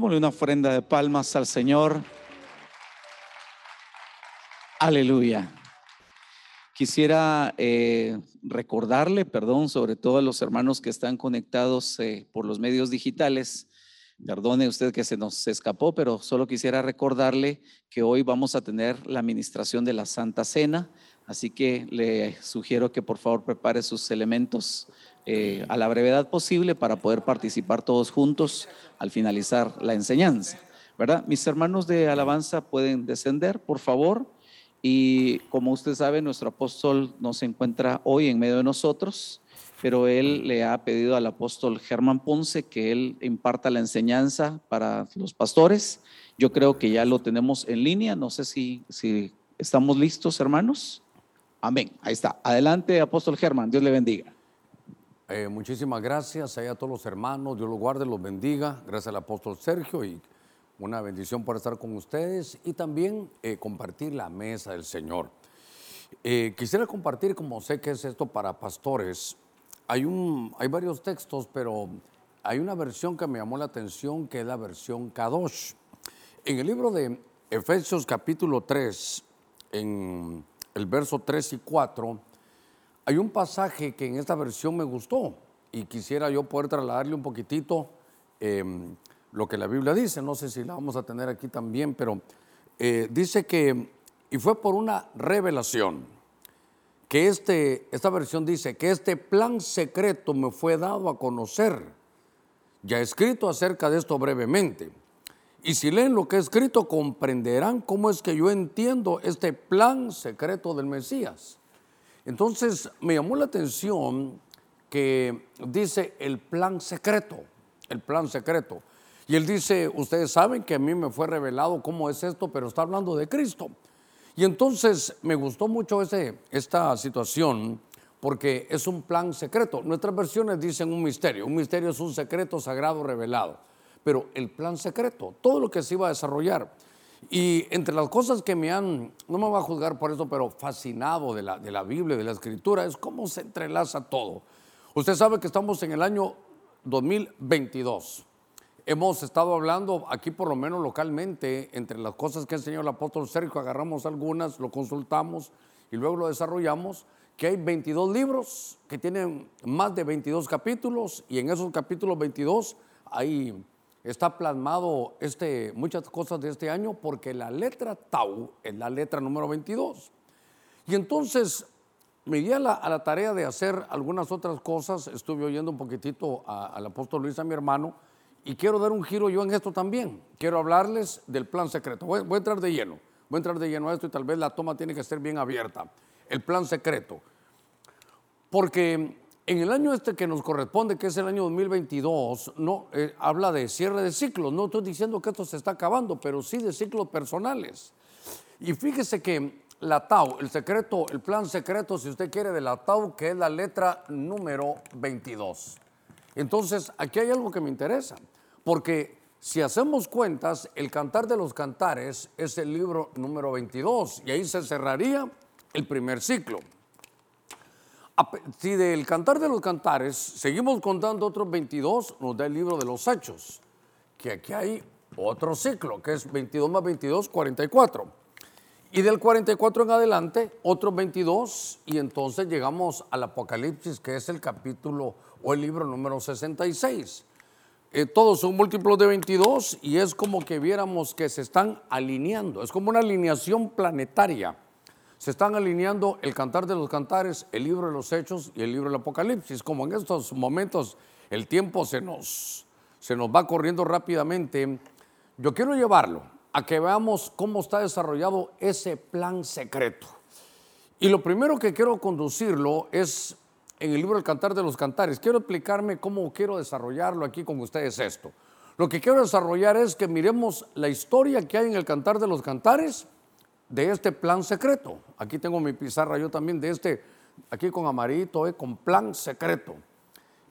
Démosle una ofrenda de palmas al Señor. Aleluya. Quisiera eh, recordarle, perdón, sobre todo a los hermanos que están conectados eh, por los medios digitales. Perdone usted que se nos escapó, pero solo quisiera recordarle que hoy vamos a tener la administración de la Santa Cena. Así que le sugiero que por favor prepare sus elementos eh, a la brevedad posible para poder participar todos juntos al finalizar la enseñanza. ¿Verdad? Mis hermanos de alabanza pueden descender, por favor. Y como usted sabe, nuestro apóstol no se encuentra hoy en medio de nosotros, pero él le ha pedido al apóstol Germán Ponce que él imparta la enseñanza para los pastores. Yo creo que ya lo tenemos en línea. No sé si, si estamos listos, hermanos. Amén. Ahí está. Adelante, apóstol Germán. Dios le bendiga. Eh, muchísimas gracias a todos los hermanos, Dios los guarde, los bendiga. Gracias al apóstol Sergio y una bendición por estar con ustedes y también eh, compartir la mesa del Señor. Eh, quisiera compartir, como sé que es esto para pastores, hay, un, hay varios textos, pero hay una versión que me llamó la atención, que es la versión Kadosh. En el libro de Efesios capítulo 3, en el verso 3 y 4, hay un pasaje que en esta versión me gustó y quisiera yo poder trasladarle un poquitito eh, lo que la Biblia dice. No sé si la vamos a tener aquí también, pero eh, dice que, y fue por una revelación, que este, esta versión dice que este plan secreto me fue dado a conocer. Ya escrito acerca de esto brevemente. Y si leen lo que he escrito, comprenderán cómo es que yo entiendo este plan secreto del Mesías. Entonces me llamó la atención que dice el plan secreto, el plan secreto. Y él dice, ustedes saben que a mí me fue revelado cómo es esto, pero está hablando de Cristo. Y entonces me gustó mucho ese, esta situación porque es un plan secreto. Nuestras versiones dicen un misterio. Un misterio es un secreto sagrado revelado. Pero el plan secreto, todo lo que se iba a desarrollar. Y entre las cosas que me han, no me va a juzgar por eso, pero fascinado de la, de la Biblia, de la Escritura, es cómo se entrelaza todo. Usted sabe que estamos en el año 2022. Hemos estado hablando aquí por lo menos localmente, entre las cosas que enseñó el apóstol Sergio, agarramos algunas, lo consultamos y luego lo desarrollamos, que hay 22 libros que tienen más de 22 capítulos y en esos capítulos 22 ahí está plasmado este, muchas cosas de este año porque la letra Tau es la letra número 22. Y entonces me di a la, tarea de hacer algunas otras cosas, estuve oyendo un poquitito al apóstol Luis, a mi hermano, y quiero dar un giro yo en esto también. Quiero hablarles del plan secreto. Voy, voy a entrar de lleno, voy a entrar de lleno a esto y tal vez la toma tiene que ser bien abierta. El plan secreto. Porque en el año este que nos corresponde, que es el año 2022, no, eh, habla de cierre de ciclos. No estoy diciendo que esto se está acabando, pero sí de ciclos personales. Y fíjese que la TAU, el secreto, el plan secreto, si usted quiere, de la TAU, que es la letra número 22. Entonces, aquí hay algo que me interesa, porque si hacemos cuentas, el Cantar de los Cantares es el libro número 22 y ahí se cerraría el primer ciclo. Si del Cantar de los Cantares seguimos contando otros 22, nos da el libro de los Hechos, que aquí hay otro ciclo, que es 22 más 22, 44. Y del 44 en adelante, otros 22, y entonces llegamos al Apocalipsis, que es el capítulo o el libro número 66. Eh, todos son múltiplos de 22 y es como que viéramos que se están alineando, es como una alineación planetaria. Se están alineando el cantar de los cantares, el libro de los hechos y el libro del Apocalipsis. Como en estos momentos el tiempo se nos, se nos va corriendo rápidamente, yo quiero llevarlo a que veamos cómo está desarrollado ese plan secreto. Y lo primero que quiero conducirlo es en el libro El Cantar de los Cantares. Quiero explicarme cómo quiero desarrollarlo aquí con ustedes esto. Lo que quiero desarrollar es que miremos la historia que hay en el Cantar de los Cantares de este plan secreto. Aquí tengo mi pizarra yo también de este, aquí con amarito, eh, con plan secreto.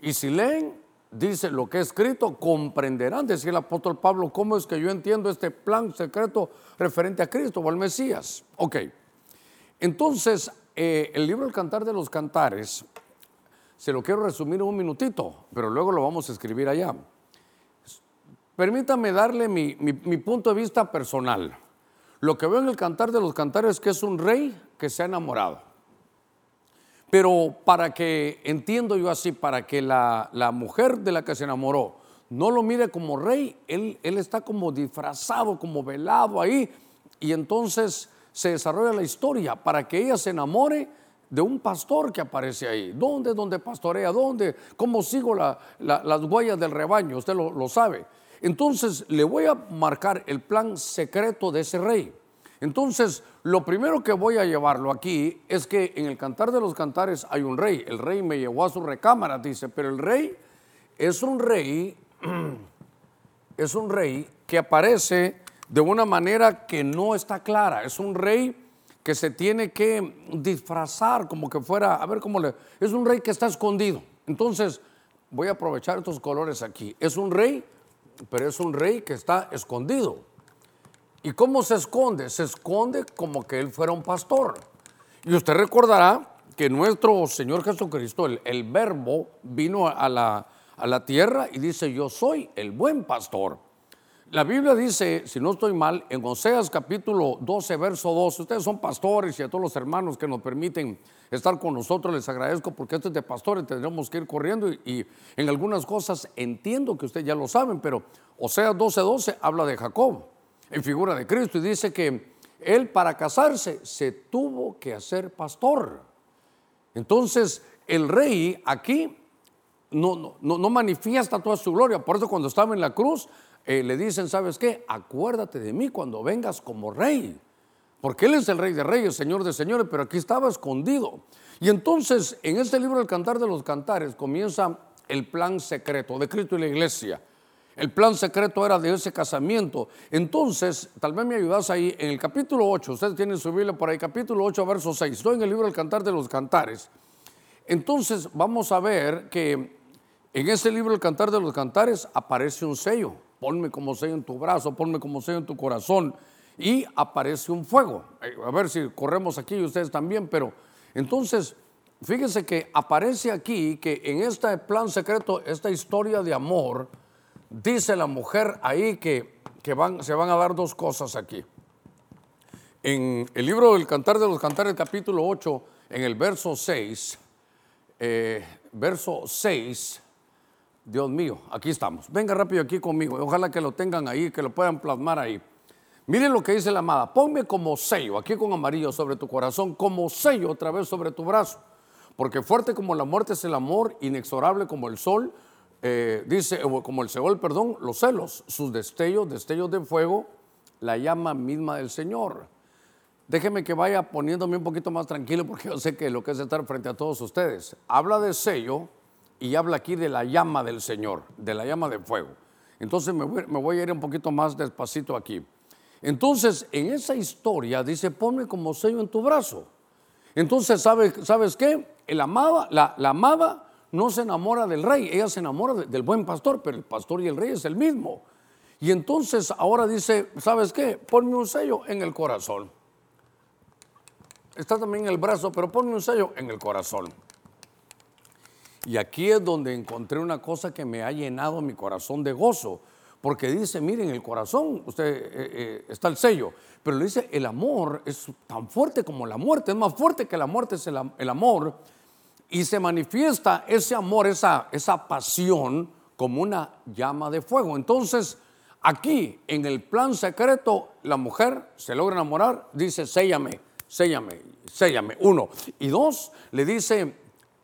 Y si leen, dice lo que he escrito, comprenderán, decía el apóstol Pablo, cómo es que yo entiendo este plan secreto referente a Cristo o al Mesías. Ok, entonces eh, el libro El Cantar de los Cantares, se lo quiero resumir un minutito, pero luego lo vamos a escribir allá. Permítame darle mi punto de vista personal. Lo que veo en el Cantar de los Cantares es que es un rey que se ha enamorado. Pero para que, entiendo yo así, para que la, mujer de la que se enamoró no lo mire como rey, él, él está como disfrazado, como velado ahí, y entonces se desarrolla la historia para que ella se enamore de un pastor que aparece ahí. ¿Dónde? ¿Dónde pastorea? ¿Dónde? ¿Cómo sigo las huellas del rebaño? Usted lo, lo sabe. Entonces le voy a marcar el plan secreto de ese rey. Entonces, lo primero que voy a llevarlo aquí es que en el Cantar de los Cantares hay un rey. El rey me llevó a su recámara, dice, pero el rey es un rey, es un rey que aparece de una manera que no está clara. Es un rey que se tiene que disfrazar como que fuera, a ver cómo le... Es un rey que está escondido. Entonces, voy a aprovechar estos colores aquí. Es un rey, pero es un rey que está escondido. ¿Y cómo se esconde? Se esconde como que él fuera un pastor. Y usted recordará que nuestro Señor Jesucristo, el, verbo, vino a la, a la tierra y dice, yo soy el buen pastor. La Biblia dice, si no estoy mal, en Oseas capítulo 12, verso 2, ustedes son pastores y a todos los hermanos que nos permiten estar con nosotros les agradezco porque esto es de pastores, tendremos que ir corriendo y, en algunas cosas entiendo que ustedes ya lo saben, pero Oseas 12, 12 habla de Jacob en figura de Cristo y dice que él para casarse se tuvo que hacer pastor. Entonces el rey aquí no, no, no, manifiesta toda su gloria. Por eso cuando estaba en la cruz eh, le dicen, ¿sabes qué? Acuérdate de mí cuando vengas como rey. Porque Él es el rey de reyes, señor de señores, pero aquí estaba escondido. Y entonces en este libro El Cantar de los Cantares comienza el plan secreto de Cristo y la iglesia. El plan secreto era de ese casamiento. Entonces, tal vez me ayudas ahí, en el capítulo 8, ustedes tienen su Biblia por ahí, capítulo 8, verso 6. Estoy en el libro El Cantar de los Cantares. Entonces, vamos a ver que en ese libro El Cantar de los Cantares aparece un sello. Ponme como sello en tu brazo, ponme como sello en tu corazón. Y aparece un fuego. Eh, a ver si corremos aquí y ustedes también, pero entonces, fíjense que aparece aquí que en este plan secreto, esta historia de amor, Dice la mujer ahí que, van, se van a dar dos cosas aquí. En el libro del Cantar de los Cantares, capítulo 8, en el verso 6, eh, verso 6, Dios mío, aquí estamos. Venga rápido aquí conmigo. Ojalá que lo tengan ahí, que lo puedan plasmar ahí. Miren lo que dice la amada. Ponme como sello, aquí con amarillo sobre tu corazón, como sello otra vez sobre tu brazo. Porque fuerte como la muerte es el amor, inexorable como el sol, eh, dice, como el Seol, perdón, los celos, sus destellos, destellos de fuego, la llama misma del Señor. Déjeme que vaya poniéndome un poquito más tranquilo porque yo sé que lo que es estar frente a todos ustedes. Habla de sello y habla aquí de la llama del Señor, de la llama de fuego. Entonces me voy, a ir un poquito más despacito aquí. Entonces, en esa historia dice, ponme como sello en tu brazo. Entonces, ¿sabes, ¿sabes qué? Amaba, la, la amaba no se enamora del rey, ella se enamora del buen pastor, pero el pastor y el rey es el mismo. Y entonces ahora dice, ¿sabes qué? Ponme un sello en el corazón. Está también en el brazo, pero ponme un sello en el corazón. Y aquí es donde encontré una cosa que me ha llenado mi corazón de gozo, Porque dice, miren, el corazón, usted eh, eh, está el sello. Pero le dice, el amor es tan fuerte como la muerte, es más fuerte que la muerte, es el, am- el amor. Y se manifiesta ese amor, esa, esa pasión, como una llama de fuego. Entonces, aquí, en el plan secreto, la mujer se logra enamorar, dice, séllame, séllame, séllame. Uno. Y dos, le dice,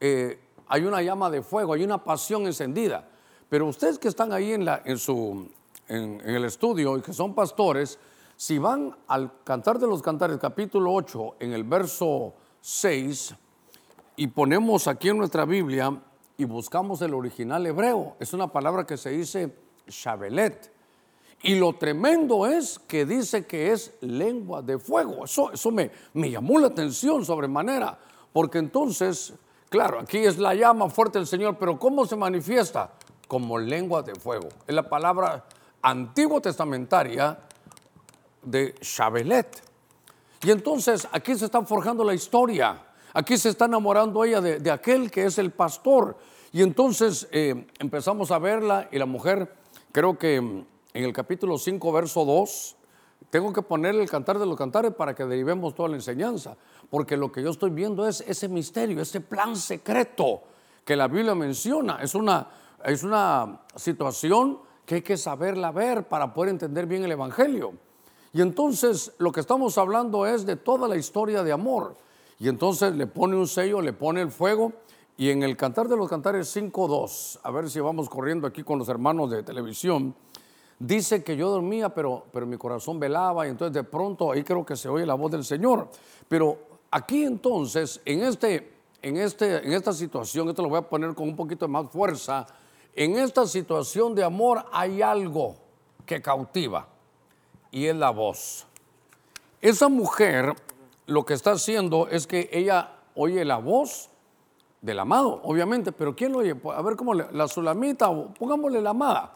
eh, hay una llama de fuego, hay una pasión encendida. Pero ustedes que están ahí en, su, en el estudio y que son pastores, si van al Cantar de los Cantares, capítulo 8, en el verso 6, y ponemos aquí en nuestra Biblia y buscamos el original hebreo, es una palabra que se dice shabelet. Y lo tremendo es que dice que es lengua de fuego. Eso, eso me, me llamó la atención sobremanera, porque entonces, claro, aquí es la llama fuerte del Señor, pero ¿cómo se manifiesta? Como lengua de fuego. Es la palabra antiguo testamentaria de Shabelet. Y entonces aquí se está forjando la historia. Aquí se está enamorando ella de, aquel que es el pastor. Y entonces eh, empezamos a verla y la mujer, creo que en el capítulo 5, verso 2, tengo que poner el cantar de los cantares para que derivemos toda la enseñanza. Porque lo que yo estoy viendo es ese misterio, ese plan secreto que la Biblia menciona. Es una, es una situación que hay que saberla ver para poder entender bien el Evangelio. Y entonces lo que estamos hablando es de toda la historia de amor. Y entonces le pone un sello, le pone el fuego. Y en el Cantar de los Cantares 5.2, a ver si vamos corriendo aquí con los hermanos de televisión, dice que yo dormía, pero, pero mi corazón velaba. Y entonces de pronto ahí creo que se oye la voz del Señor. Pero aquí entonces, en, este, en, este, en esta situación, esto lo voy a poner con un poquito de más fuerza, en esta situación de amor hay algo que cautiva y es la voz. Esa mujer lo que está haciendo es que ella oye la voz del amado, obviamente, pero ¿quién lo oye? A ver cómo le- la sulamita, pongámosle la amada.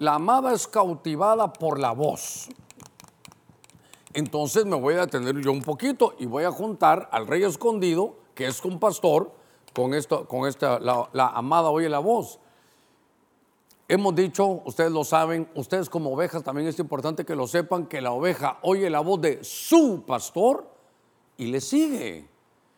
La amada es cautivada por la voz. Entonces me voy a detener yo un poquito y voy a juntar al rey escondido, que es un pastor, con esto, con esta, la, la amada oye la voz. Hemos dicho, ustedes lo saben, ustedes como ovejas también es importante que lo sepan, que la oveja oye la voz de su pastor y le sigue.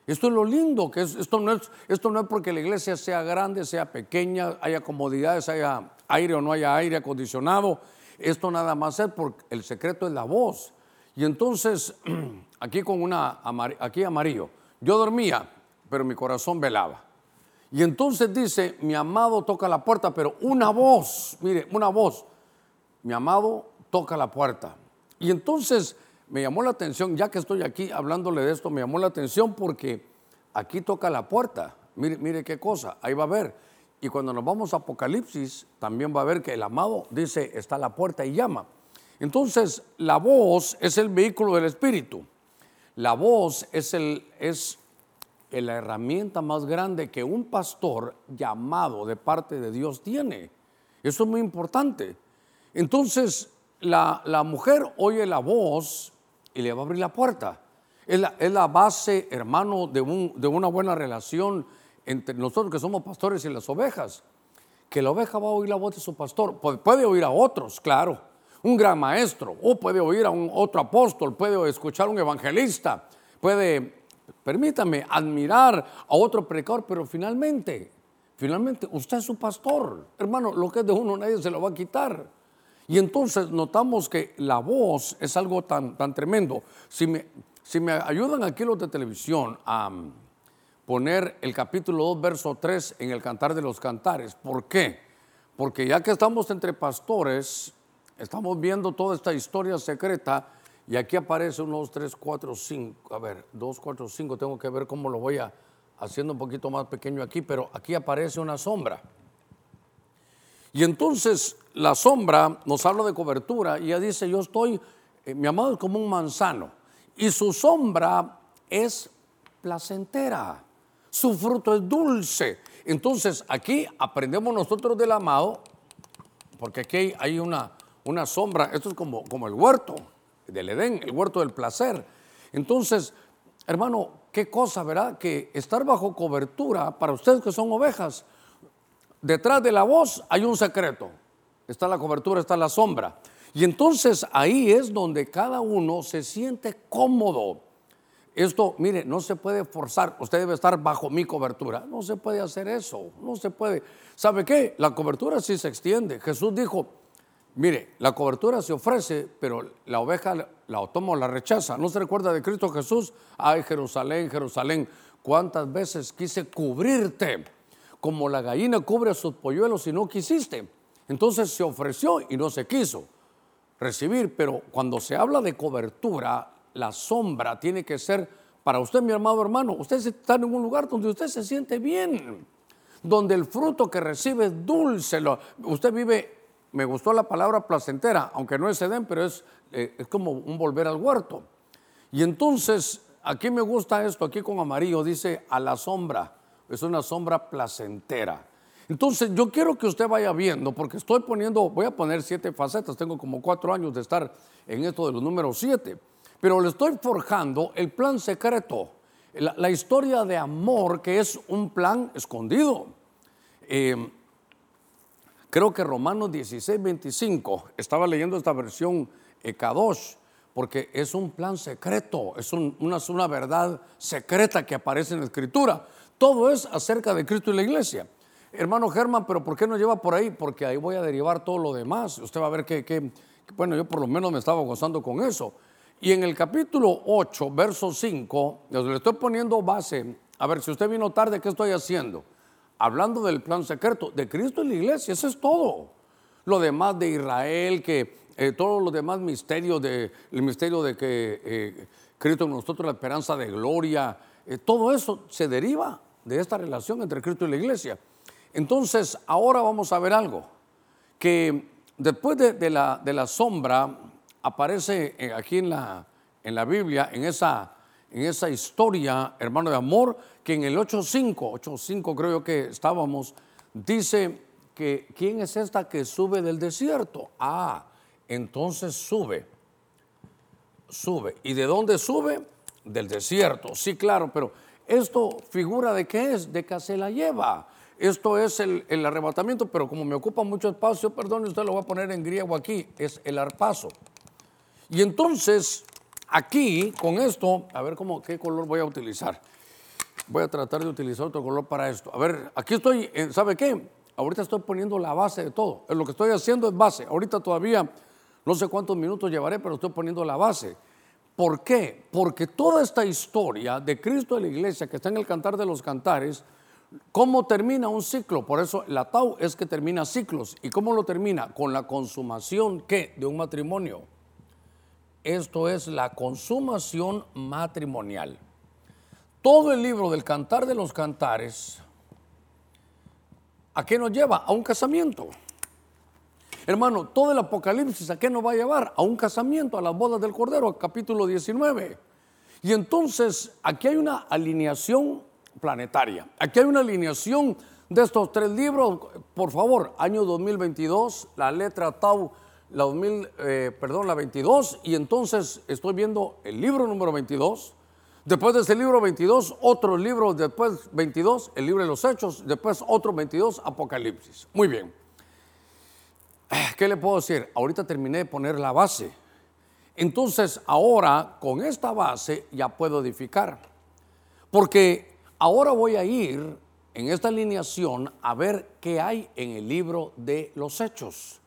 Esto es lo lindo, que es- esto, no es, esto no es porque la iglesia sea grande, sea pequeña, haya comodidades, haya aire o no haya aire acondicionado. Esto nada más es porque el secreto es la voz. Y entonces, aquí con una, aquí amarillo, yo dormía, pero mi corazón velaba. Y entonces dice, mi amado toca la puerta, pero una voz, mire, una voz, mi amado toca la puerta. Y entonces me llamó la atención, ya que estoy aquí hablándole de esto, me llamó la atención porque aquí toca la puerta. Mire, mire qué cosa, ahí va a ver. Y cuando nos vamos a Apocalipsis, también va a ver que el amado dice, está a la puerta y llama. Entonces, la voz es el vehículo del Espíritu. La voz es, el, es la herramienta más grande que un pastor llamado de parte de Dios tiene. Eso es muy importante. Entonces, la, la mujer oye la voz y le va a abrir la puerta. Es la, es la base, hermano, de, un- de una buena relación entre nosotros que somos pastores y las ovejas. Que la oveja va a oír la voz de su pastor. Puede, oír a otros, claro. Un gran maestro, o puede oír a un otro apóstol, puede escuchar a un evangelista, puede, permítame, admirar a otro predicador, pero finalmente, finalmente, usted es su pastor. Hermano, lo que es de uno nadie se lo va a quitar. Y entonces notamos que la voz es algo tan, tan tremendo. Si me, si me ayudan aquí los de televisión a mm, poner el capítulo 2, verso 3 en el Cantar de los Cantares. ¿Por qué? Porque ya que estamos entre pastores, estamos viendo toda esta historia secreta y aquí aparece 1, 2, 3, 4, 5. A ver, 2, 4, 5, tengo que ver cómo lo voy a, haciendo un poquito más pequeño aquí, pero aquí aparece una sombra. Y entonces la sombra nos habla de cobertura y ella dice, yo estoy, eh, mi amado es como un manzano y su sombra es placentera, su fruto es dulce. Entonces aquí aprendemos nosotros del amado, porque aquí hay, una, una sombra, esto es como, como el huerto del Edén, el huerto del placer. Entonces, hermano, qué cosa, ¿verdad? Que estar bajo cobertura, para ustedes que son ovejas, detrás de la voz hay un secreto. está la cobertura, está la sombra. Y entonces ahí es donde cada uno se siente cómodo. Esto, mire, no se puede forzar. Usted debe estar bajo mi cobertura. No se puede hacer eso. No se puede. ¿Sabe qué? La cobertura sí se extiende. Jesús dijo, mire, la cobertura se ofrece, pero la oveja la toma o la rechaza. ¿No se recuerda de Cristo Jesús? Ay, Jerusalén, Jerusalén, cuántas veces quise cubrirte como la gallina cubre a sus polluelos y no quisiste. Entonces se ofreció y no se quiso recibir, pero cuando se habla de cobertura, la sombra tiene que ser para usted, mi amado hermano, usted está en un lugar donde usted se siente bien, donde el fruto que recibe es dulce. usted vive, me gustó la palabra placentera, aunque no es Edén, pero es, eh, es como un volver al huerto. Y entonces, aquí me gusta esto, aquí con amarillo dice a la sombra, es una sombra placentera. Entonces yo quiero que usted vaya viendo, porque estoy poniendo, voy a poner siete facetas, tengo como cuatro años de estar en esto de los números siete, pero le estoy forjando el plan secreto, la, historia de amor que es un plan escondido. Eh, creo que Romanos 16, 25, estaba leyendo esta versión eh, Kadosh, porque es un plan secreto, es una verdad secreta que aparece en la escritura. Todo es acerca de Cristo y la iglesia. Hermano Germán, pero ¿por qué no lleva por ahí? Porque ahí voy a derivar todo lo demás. Usted va a ver que, bueno, yo por lo menos me estaba gozando con eso. Y en el capítulo 8, verso 5, le estoy poniendo base. A ver, si usted vino tarde, ¿qué estoy haciendo? Hablando del plan secreto de Cristo y la iglesia, eso es todo. Lo demás de Israel, que eh, todos los demás misterios, de, el misterio de que eh, Cristo en nosotros, la esperanza de gloria, eh, todo eso se deriva de esta relación entre Cristo y la iglesia. Entonces, ahora vamos a ver algo, que después de, la, de la, sombra aparece eh, aquí en la, en la Biblia, en esa, en esa historia, hermano de amor, que en el 8.5, 8.5 creo que estábamos, dice que ¿quién es esta que sube del desierto? Ah, entonces sube, sube. ¿Y de dónde sube? Del desierto, sí, claro, pero esto figura de qué es, de que se la lleva. Esto es el, arrebatamiento, pero como me ocupa mucho espacio, perdón, usted lo voy a poner en griego aquí, es el arpazo. Y entonces, aquí, con esto, a ver cómo, qué color voy a utilizar. Voy a tratar de utilizar otro color para esto. A ver, aquí estoy, ¿sabe qué? Ahorita estoy poniendo la base de todo. Lo que estoy haciendo es base. Ahorita todavía no sé cuántos minutos llevaré, pero estoy poniendo la base. ¿Por qué? Porque toda esta historia de Cristo y la iglesia que está en el cantar de los cantares, ¿Cómo termina un ciclo? Por eso la Tau es que termina ciclos. ¿Y cómo lo termina? Con la consumación ¿qué? de un matrimonio. Esto es la consumación matrimonial. Todo el libro del Cantar de los Cantares, ¿a qué nos lleva? A un casamiento. Hermano, todo el Apocalipsis, ¿a qué nos va a llevar? A un casamiento, a las bodas del Cordero, capítulo 19. Y entonces aquí hay una alineación planetaria. Aquí hay una alineación de estos tres libros. Por favor, año 2022, la letra Tau, la 2000, eh, perdón, la 22, y entonces estoy viendo el libro número 22. Después de ese libro 22, otro libro después 22, el libro de los Hechos, después otro 22, Apocalipsis. Muy bien. ¿Qué le puedo decir? Ahorita terminé de poner la base. Entonces, ahora con esta base ya puedo edificar. Porque Ahora voy a ir en esta alineación a ver qué hay en el libro de los hechos.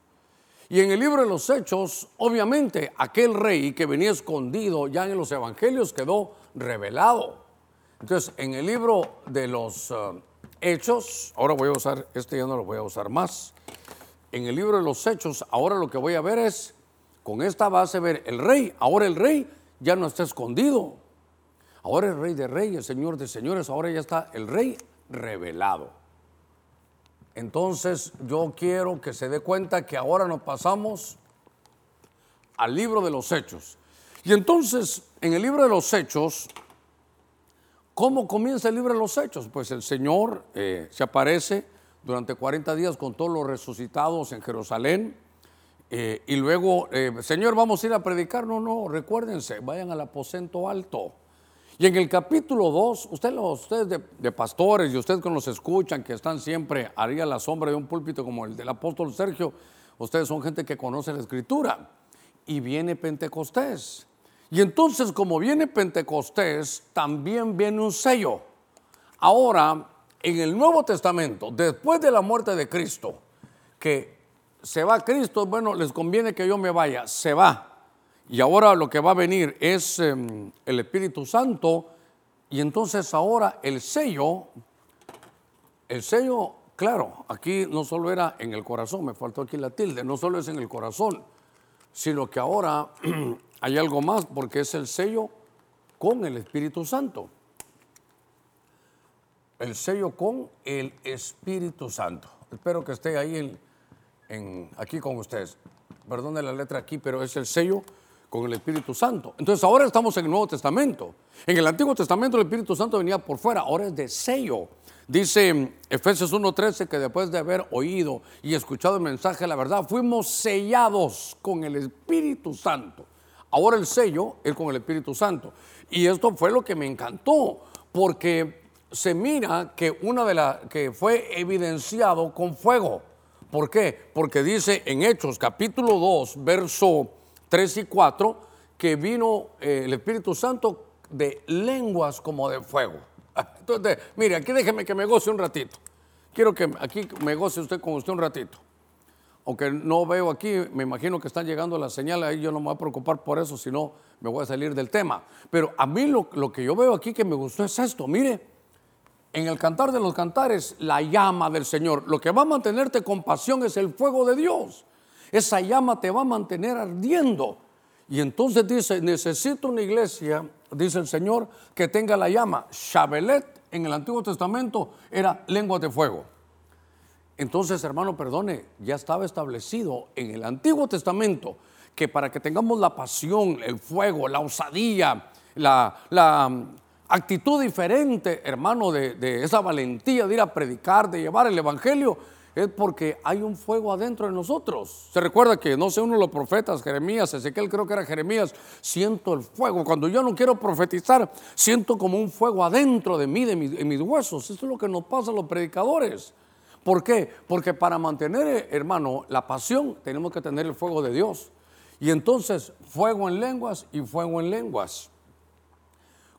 Y en el libro de los hechos, obviamente, aquel rey que venía escondido ya en los evangelios quedó revelado. Entonces, en el libro de los eh, hechos, ahora voy a usar, este ya no lo voy a usar más. En el libro de los hechos, ahora lo que voy a ver es, con esta base, ver el rey. Ahora el rey ya no está escondido, Ahora el rey de reyes, señor de señores, ahora ya está el rey revelado. Entonces yo quiero que se dé cuenta que ahora nos pasamos al libro de los hechos. Y entonces, en el libro de los hechos, ¿cómo comienza el libro de los hechos? Pues el Señor eh, se aparece durante 40 días con todos los resucitados en Jerusalén. Eh, y luego, eh, Señor, vamos a ir a predicar. No, no, recuérdense, vayan al aposento alto. Y en el capítulo 2, usted, ustedes de, pastores y ustedes que nos escuchan, que están siempre haría la sombra de un púlpito como el del apóstol Sergio, ustedes son gente que conoce la escritura. Y viene Pentecostés. Y entonces como viene Pentecostés, también viene un sello. Ahora, en el Nuevo Testamento, después de la muerte de Cristo, que se va Cristo, bueno, les conviene que yo me vaya, se va. Y ahora lo que va a venir es em, el Espíritu Santo. Y entonces ahora el sello, el sello, claro, aquí no solo era en el corazón, me faltó aquí la tilde, no solo es en el corazón, sino que ahora hay algo más porque es el sello con el Espíritu Santo. El sello con el Espíritu Santo. Espero que esté ahí en, aquí con ustedes. Perdone la letra aquí, pero es el sello con el Espíritu Santo. Entonces ahora estamos en el Nuevo Testamento. En el Antiguo Testamento el Espíritu Santo venía por fuera, ahora es de sello. Dice Efesios 1:13 que después de haber oído y escuchado el mensaje de la verdad, fuimos sellados con el Espíritu Santo. Ahora el sello es con el Espíritu Santo. Y esto fue lo que me encantó, porque se mira que una de las que fue evidenciado con fuego. ¿Por qué? Porque dice en Hechos capítulo 2, verso 3 y 4, que vino eh, el Espíritu Santo de lenguas como de fuego. Entonces, mire, aquí déjeme que me goce un ratito. Quiero que aquí me goce usted con usted un ratito aunque no veo aquí, me imagino que están llegando las señales, ahí yo no me voy a preocupar por eso, si no me voy a salir del tema. Pero a mí lo, lo, que yo veo aquí que me gustó es esto, mire, en el cantar de los cantares, la llama del Señor, lo que va a mantenerte con pasión es el fuego de Dios. Esa llama te va a mantener ardiendo. Y entonces dice, necesito una iglesia, dice el Señor, que tenga la llama. Shabelet en el Antiguo Testamento era lengua de fuego. Entonces, hermano, perdone, ya estaba establecido en el Antiguo Testamento que para que tengamos la pasión, el fuego, la osadía, la, mm, actitud diferente, hermano, de, esa valentía de ir a predicar, de llevar el Evangelio, es porque hay un fuego adentro de nosotros. Se recuerda que, no sé, uno de los profetas, Jeremías, Ezequiel creo que era Jeremías, siento el fuego. Cuando yo no quiero profetizar, siento como un fuego adentro de mí, de mis, de mis huesos. Eso es lo que nos pasa a los predicadores. ¿Por qué? Porque para mantener, hermano, la pasión tenemos que tener el fuego de Dios. Y entonces, fuego en lenguas y fuego en lenguas.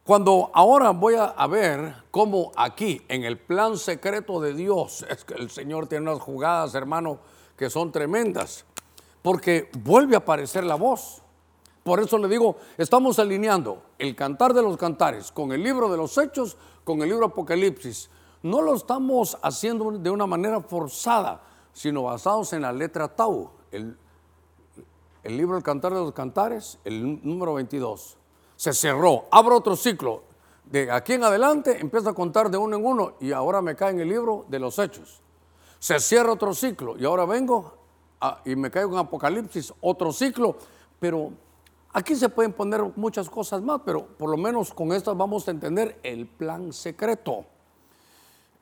Cuando ahora voy a, ver cómo aquí, en el plan secreto de Dios, es que el Señor tiene unas jugadas, hermano, que son tremendas. Porque vuelve a aparecer la voz. Por eso le digo, estamos alineando el cantar de los cantares con el libro de los hechos, con el libro Apocalipsis no lo estamos haciendo de una manera forzada, sino basados en la letra Tau, el, libro El Cantar de los Cantares, el número 22. Se cerró, abro otro ciclo. De aquí en adelante empieza a contar de uno en uno y ahora me cae en el libro de los hechos. Se cierra otro ciclo y ahora vengo y me caigo en Apocalipsis, otro ciclo, pero aquí se pueden poner muchas cosas más, pero por lo menos con estas vamos a entender el plan secreto.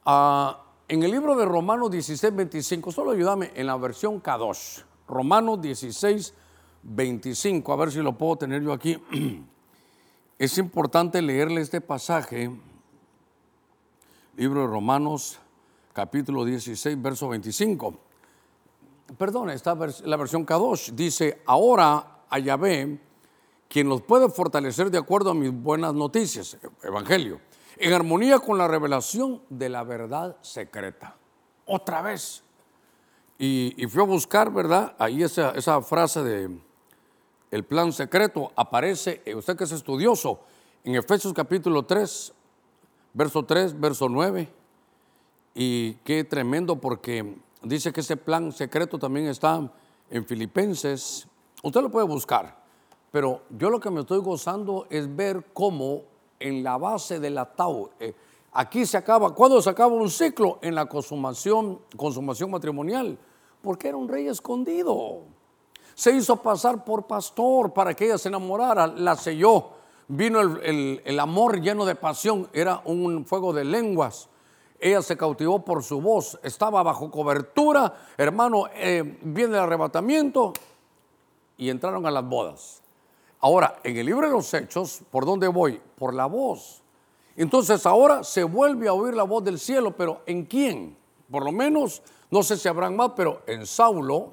Ah, en el libro de Romanos 16, 25, solo ayúdame en la versión Kadosh. Romanos 16, 25, a ver si lo puedo tener yo aquí. Es importante leerle este pasaje, libro de Romanos, capítulo 16, verso 25. Perdón, esta la versión Kadosh dice, ahora a Yahvé, quien los puede fortalecer de acuerdo a mis buenas noticias, Evangelio en armonía con la revelación de la verdad secreta. Otra vez. Y, fui a buscar, ¿verdad? Ahí esa, esa frase de el plan secreto aparece, eh, usted que es estudioso, en Efesios capítulo 3, verso 3, verso 9. Y qué tremendo porque dice que ese plan secreto también está en Filipenses. Usted lo puede buscar, pero yo lo que me estoy gozando es ver cómo en la base del atao. Eh, aquí se acaba, ¿cuándo se acaba un ciclo? En la consumación, consumación matrimonial, porque era un rey escondido. Se hizo pasar por pastor para que ella se enamorara, la selló. Vino el, amor lleno de pasión, era un fuego de lenguas. Ella se cautivó por su voz, estaba bajo cobertura, hermano, eh, viene el arrebatamiento y entraron a las bodas. Ahora, en el libro de los Hechos, ¿por dónde voy? Por la voz. Entonces ahora se vuelve a oír la voz del cielo, pero ¿en quién? Por lo menos, no sé si habrán más, pero en Saulo,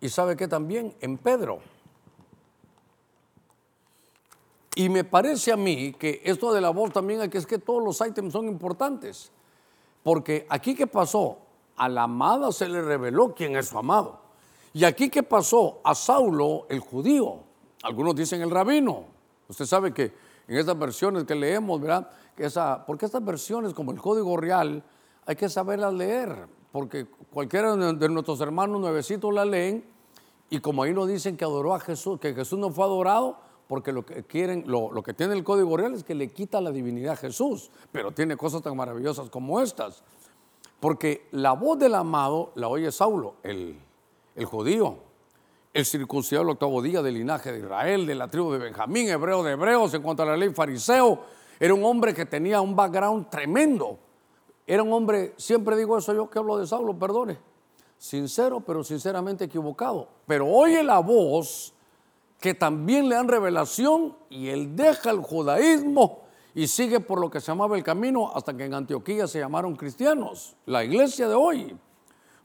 y sabe que también en Pedro. Y me parece a mí que esto de la voz también es que todos los ítems son importantes. Porque aquí que pasó, a la amada se le reveló quién es su amado. Y aquí que pasó, a Saulo el judío, algunos dicen el rabino. Usted sabe que en estas versiones que leemos, ¿verdad? Porque estas versiones como el código real hay que saberlas leer, porque cualquiera de nuestros hermanos nuevecitos la leen y como ahí nos dicen que adoró a Jesús, que Jesús no fue adorado, porque lo que quieren, lo, lo, que tiene el código real es que le quita la divinidad a Jesús, pero tiene cosas tan maravillosas como estas. Porque la voz del amado la oye Saulo, el, el judío, el circuncidado del octavo día del linaje de Israel, de la tribu de Benjamín, hebreo de hebreos, en cuanto a la ley fariseo, era un hombre que tenía un background tremendo. Era un hombre, siempre digo eso yo que hablo de Saulo, perdone, sincero, pero sinceramente equivocado. Pero oye la voz que también le dan revelación y él deja el judaísmo y sigue por lo que se llamaba el camino hasta que en Antioquía se llamaron cristianos, la iglesia de hoy,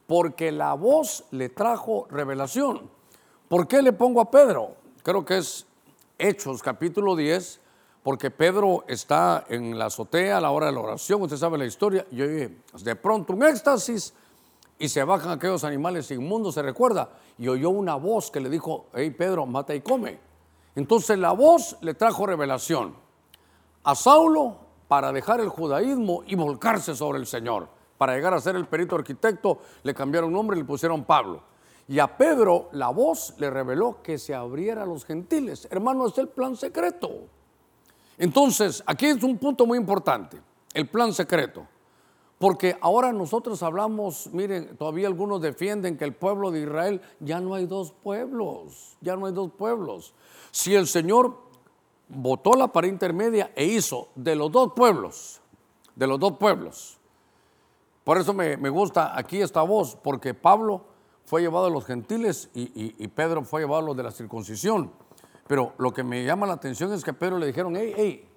porque la voz le trajo revelación. ¿Por qué le pongo a Pedro? Creo que es Hechos capítulo 10, porque Pedro está en la azotea a la hora de la oración, usted sabe la historia, y de pronto un éxtasis y se bajan aquellos animales inmundos, se recuerda, y oyó una voz que le dijo, hey Pedro, mata y come. Entonces la voz le trajo revelación a Saulo para dejar el judaísmo y volcarse sobre el Señor. Para llegar a ser el perito arquitecto, le cambiaron nombre y le pusieron Pablo. Y a Pedro la voz le reveló que se abriera a los gentiles. Hermano, es el plan secreto. Entonces, aquí es un punto muy importante, el plan secreto. Porque ahora nosotros hablamos, miren, todavía algunos defienden que el pueblo de Israel ya no hay dos pueblos, ya no hay dos pueblos. Si el Señor votó la pared intermedia e hizo de los dos pueblos, de los dos pueblos. Por eso me, gusta aquí esta voz, porque Pablo fue llevado a los gentiles y, y, Pedro fue llevado a los de la circuncisión. Pero lo que me llama la atención es que Pedro le dijeron, hey, hey,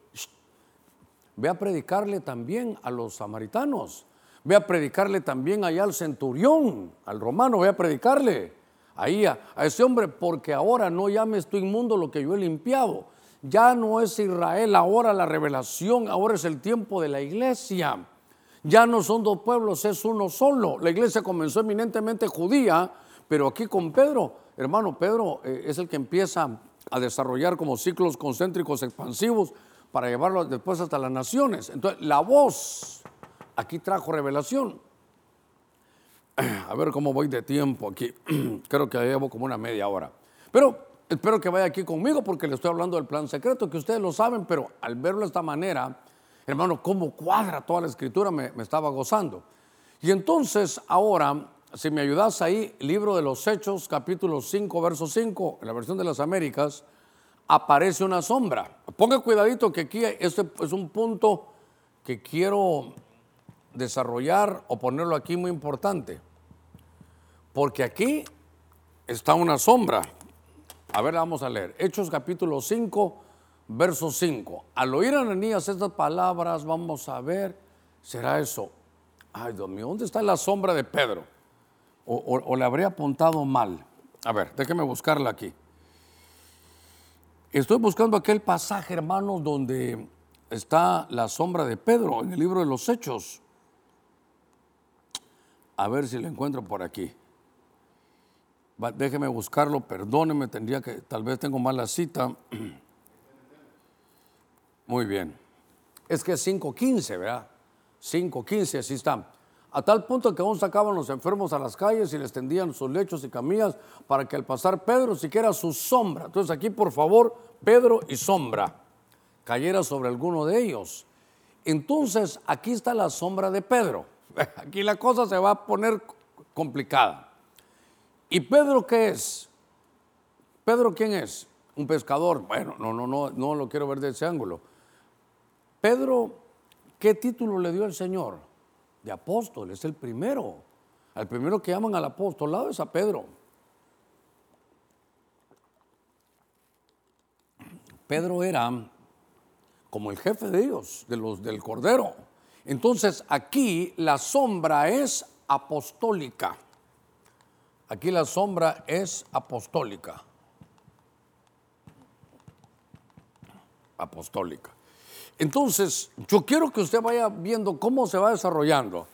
Ve a predicarle también a los samaritanos. Ve a predicarle también allá al centurión, al romano, ve a predicarle ahí a, ese hombre, porque ahora no llames tú inmundo lo que yo he limpiado. Ya no es Israel ahora la revelación, ahora es el tiempo de la iglesia. Ya no son dos pueblos, es uno solo. La iglesia comenzó eminentemente judía, pero aquí con Pedro, hermano, Pedro eh, es el que empieza a desarrollar como ciclos concéntricos expansivos para llevarlo después hasta las naciones. Entonces, la voz aquí trajo revelación. A ver cómo voy de tiempo aquí. Creo que llevo como una media hora. Pero espero que vaya aquí conmigo porque le estoy hablando del plan secreto, que ustedes lo saben, pero al verlo de esta manera, hermano, cómo cuadra toda la escritura, me, me estaba gozando. Y entonces, ahora, si me ayudas ahí, libro de los Hechos, capítulo 5, verso 5, en la versión de las Américas, aparece una sombra. Ponga cuidadito que aquí este es un punto que quiero desarrollar o ponerlo aquí muy importante. Porque aquí está una sombra. A ver, vamos a leer. Hechos capítulo 5, verso 5. Al oír a Ananías estas palabras, vamos a ver, será eso. Ay, Dios mío, ¿dónde está la sombra de Pedro? O, o le habría apuntado mal. A ver, déjeme buscarla aquí. Estoy buscando aquel pasaje, hermanos, donde está la sombra de Pedro en el libro de los Hechos. A ver si lo encuentro por aquí. Déjeme buscarlo, perdóneme, tendría que, tal vez tengo mal la cita. Muy bien. Es que es 5.15, ¿verdad? 5.15, así está a tal punto que aún sacaban los enfermos a las calles y les tendían sus lechos y camillas para que al pasar Pedro siquiera su sombra, entonces aquí por favor, Pedro y sombra, cayera sobre alguno de ellos. Entonces aquí está la sombra de Pedro. Aquí la cosa se va a poner complicada. ¿Y Pedro qué es? ¿Pedro quién es? Un pescador. Bueno, no, no, no, no lo quiero ver de ese ángulo. Pedro, ¿qué título le dio el Señor? De apóstol, es el primero. Al primero que llaman al apostolado es a Pedro. Pedro era como el jefe de ellos, de los del Cordero. Entonces aquí la sombra es apostólica. Aquí la sombra es apostólica. Apostólica. Entonces, yo quiero que usted vaya viendo cómo se va desarrollando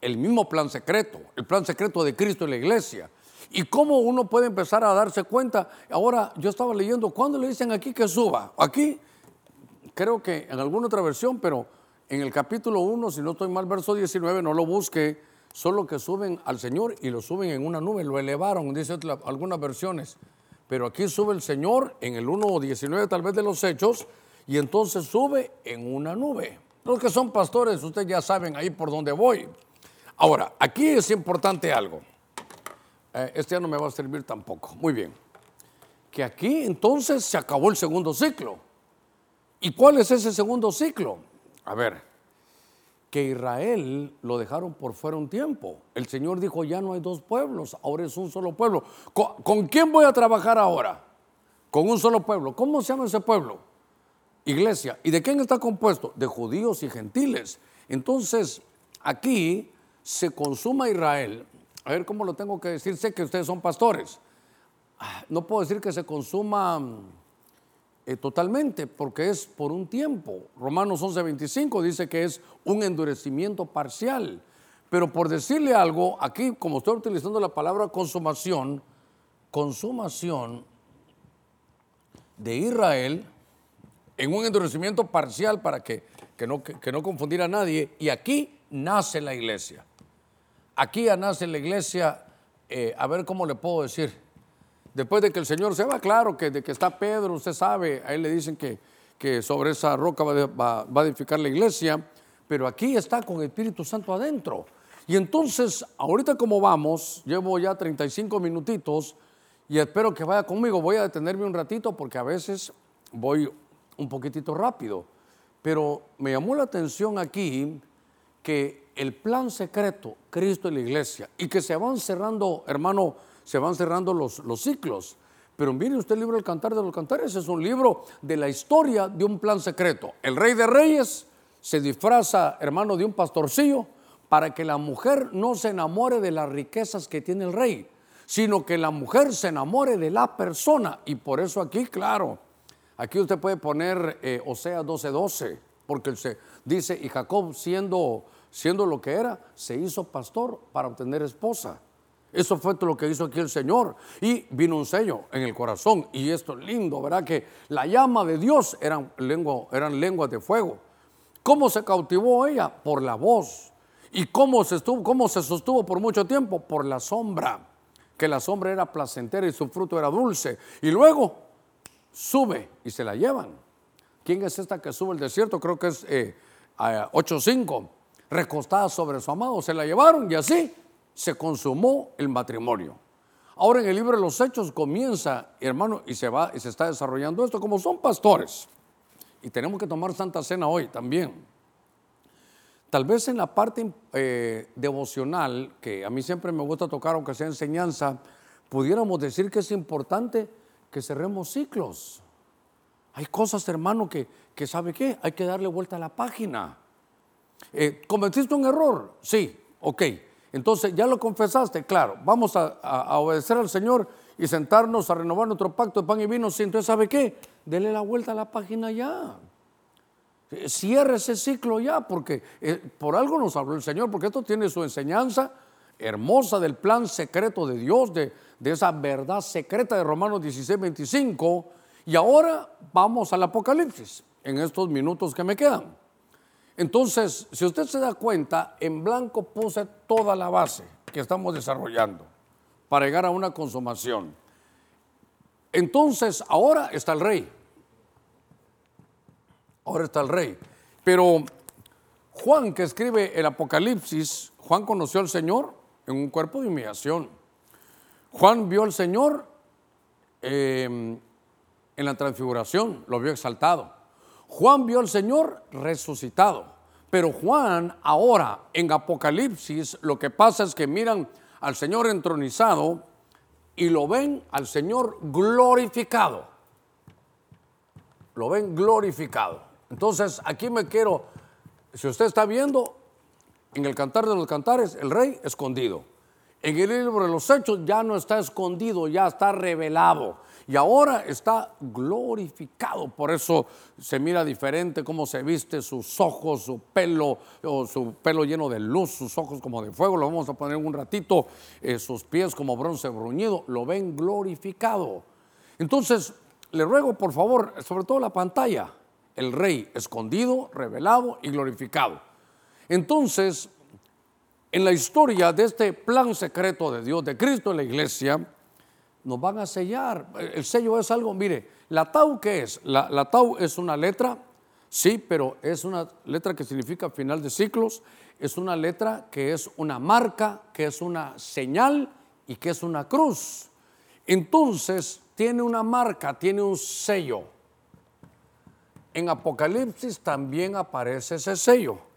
el mismo plan secreto, el plan secreto de Cristo en la iglesia. Y cómo uno puede empezar a darse cuenta. Ahora, yo estaba leyendo, ¿cuándo le dicen aquí que suba? Aquí, creo que en alguna otra versión, pero en el capítulo 1, si no estoy mal, verso 19, no lo busque, solo que suben al Señor y lo suben en una nube, lo elevaron, dice algunas versiones. Pero aquí sube el Señor en el 1.19 tal vez de los hechos y entonces sube en una nube. Los que son pastores, ustedes ya saben ahí por dónde voy. Ahora, aquí es importante algo. Eh, este ya no me va a servir tampoco. Muy bien. Que aquí entonces se acabó el segundo ciclo. ¿Y cuál es ese segundo ciclo? A ver, que Israel lo dejaron por fuera un tiempo. El Señor dijo, ya no hay dos pueblos, ahora es un solo pueblo. ¿Con, quién voy a trabajar ahora? Con un solo pueblo. ¿Cómo se llama ese pueblo? Iglesia. ¿Y de quién está compuesto? De judíos y gentiles. Entonces, aquí se consuma Israel. A ver cómo lo tengo que decir. Sé que ustedes son pastores. Ah, no puedo decir que se consuma eh, totalmente, porque es por un tiempo. Romanos 11:25 dice que es un endurecimiento parcial. Pero por decirle algo, aquí como estoy utilizando la palabra consumación, consumación de Israel en un endurecimiento parcial para que, no, que, no confundiera a nadie, y aquí nace la iglesia. Aquí nace la iglesia, eh, a ver cómo le puedo decir, Después de que el Señor se va, claro que de que está Pedro, usted sabe, a él le dicen que, que sobre esa roca va, a edificar la iglesia, pero aquí está con el Espíritu Santo adentro. Y entonces, ahorita como vamos, llevo ya 35 minutitos y espero que vaya conmigo. Voy a detenerme un ratito porque a veces voy un poquitito rápido. Pero me llamó la atención aquí que el plan secreto, Cristo y la iglesia, y que se van cerrando, hermano, se van cerrando los, los ciclos. Pero mire usted el libro El Cantar de los Cantares, es un libro de la historia de un plan secreto. El rey de reyes se disfraza, hermano, de un pastorcillo para que la mujer no se enamore de las riquezas que tiene el rey, sino que la mujer se enamore de la persona. Y por eso aquí, claro, aquí usted puede poner eh, Osea 12:12, porque dice, y Jacob siendo, siendo lo que era, se hizo pastor para obtener esposa. Eso fue todo lo que hizo aquí el Señor. Y vino un sello en el corazón. Y esto es lindo, ¿verdad? Que la llama de Dios eran, eran lenguas de fuego. ¿Cómo se cautivó ella? Por la voz. ¿Y cómo se, estuvo, cómo se sostuvo por mucho tiempo? Por la sombra. Que la sombra era placentera y su fruto era dulce. Y luego sube y se la llevan. ¿Quién es esta que sube el desierto? Creo que es eh, 8.5. Recostada sobre su amado. Se la llevaron y así se consumó el matrimonio. Ahora en el libro de los Hechos comienza, hermano, y se va y se está desarrollando esto como son pastores. Y tenemos que tomar Santa Cena hoy también. Tal vez en la parte eh, devocional, que a mí siempre me gusta tocar, aunque sea enseñanza, pudiéramos decir que es importante que cerremos ciclos. Hay cosas, hermano, que, que ¿sabe qué? Hay que darle vuelta a la página. Eh, ¿Cometiste un error? Sí, ok. Entonces, ya lo confesaste, claro, vamos a, obedecer al Señor y sentarnos a renovar nuestro pacto de pan y vino. Sí, entonces, ¿sabe qué? Dele la vuelta a la página ya. Cierre ese ciclo ya, porque eh, por algo nos habló el Señor, porque esto tiene su enseñanza hermosa del plan secreto de Dios, de, de esa verdad secreta de Romanos 16, 25. Y ahora vamos al Apocalipsis, en estos minutos que me quedan. Entonces, si usted se da cuenta, en blanco puse toda la base que estamos desarrollando para llegar a una consumación. Entonces, ahora está el rey. Ahora está el rey. Pero Juan, que escribe el Apocalipsis, Juan conoció al Señor en un cuerpo de humillación. Juan vio al Señor em, en la transfiguración, lo vio exaltado. Juan vio al Señor resucitado. Pero Juan ahora en Apocalipsis lo que pasa es que miran al Señor entronizado y lo ven al Señor glorificado. Lo ven glorificado. Entonces aquí me quiero, si usted está viendo en el cantar de los cantares, el rey escondido. En el libro de los hechos ya no está escondido, ya está revelado. Y ahora está glorificado. Por eso se mira diferente cómo se viste, sus ojos, su pelo, o su pelo lleno de luz, sus ojos como de fuego. Lo vamos a poner un ratito. eh, sus pies como bronce bruñido. Lo ven glorificado. Entonces, le ruego por favor, sobre todo la pantalla, el rey escondido, revelado y glorificado. Entonces, en la historia de este plan secreto de Dios, de Cristo en la iglesia, nos van a sellar. El sello es algo, mire, la tau qué es? La, la tau es una letra, sí, pero es una letra que significa final de ciclos, es una letra que es una marca, que es una señal y que es una cruz. Entonces, tiene una marca, tiene un sello. En Apocalipsis también aparece ese sello.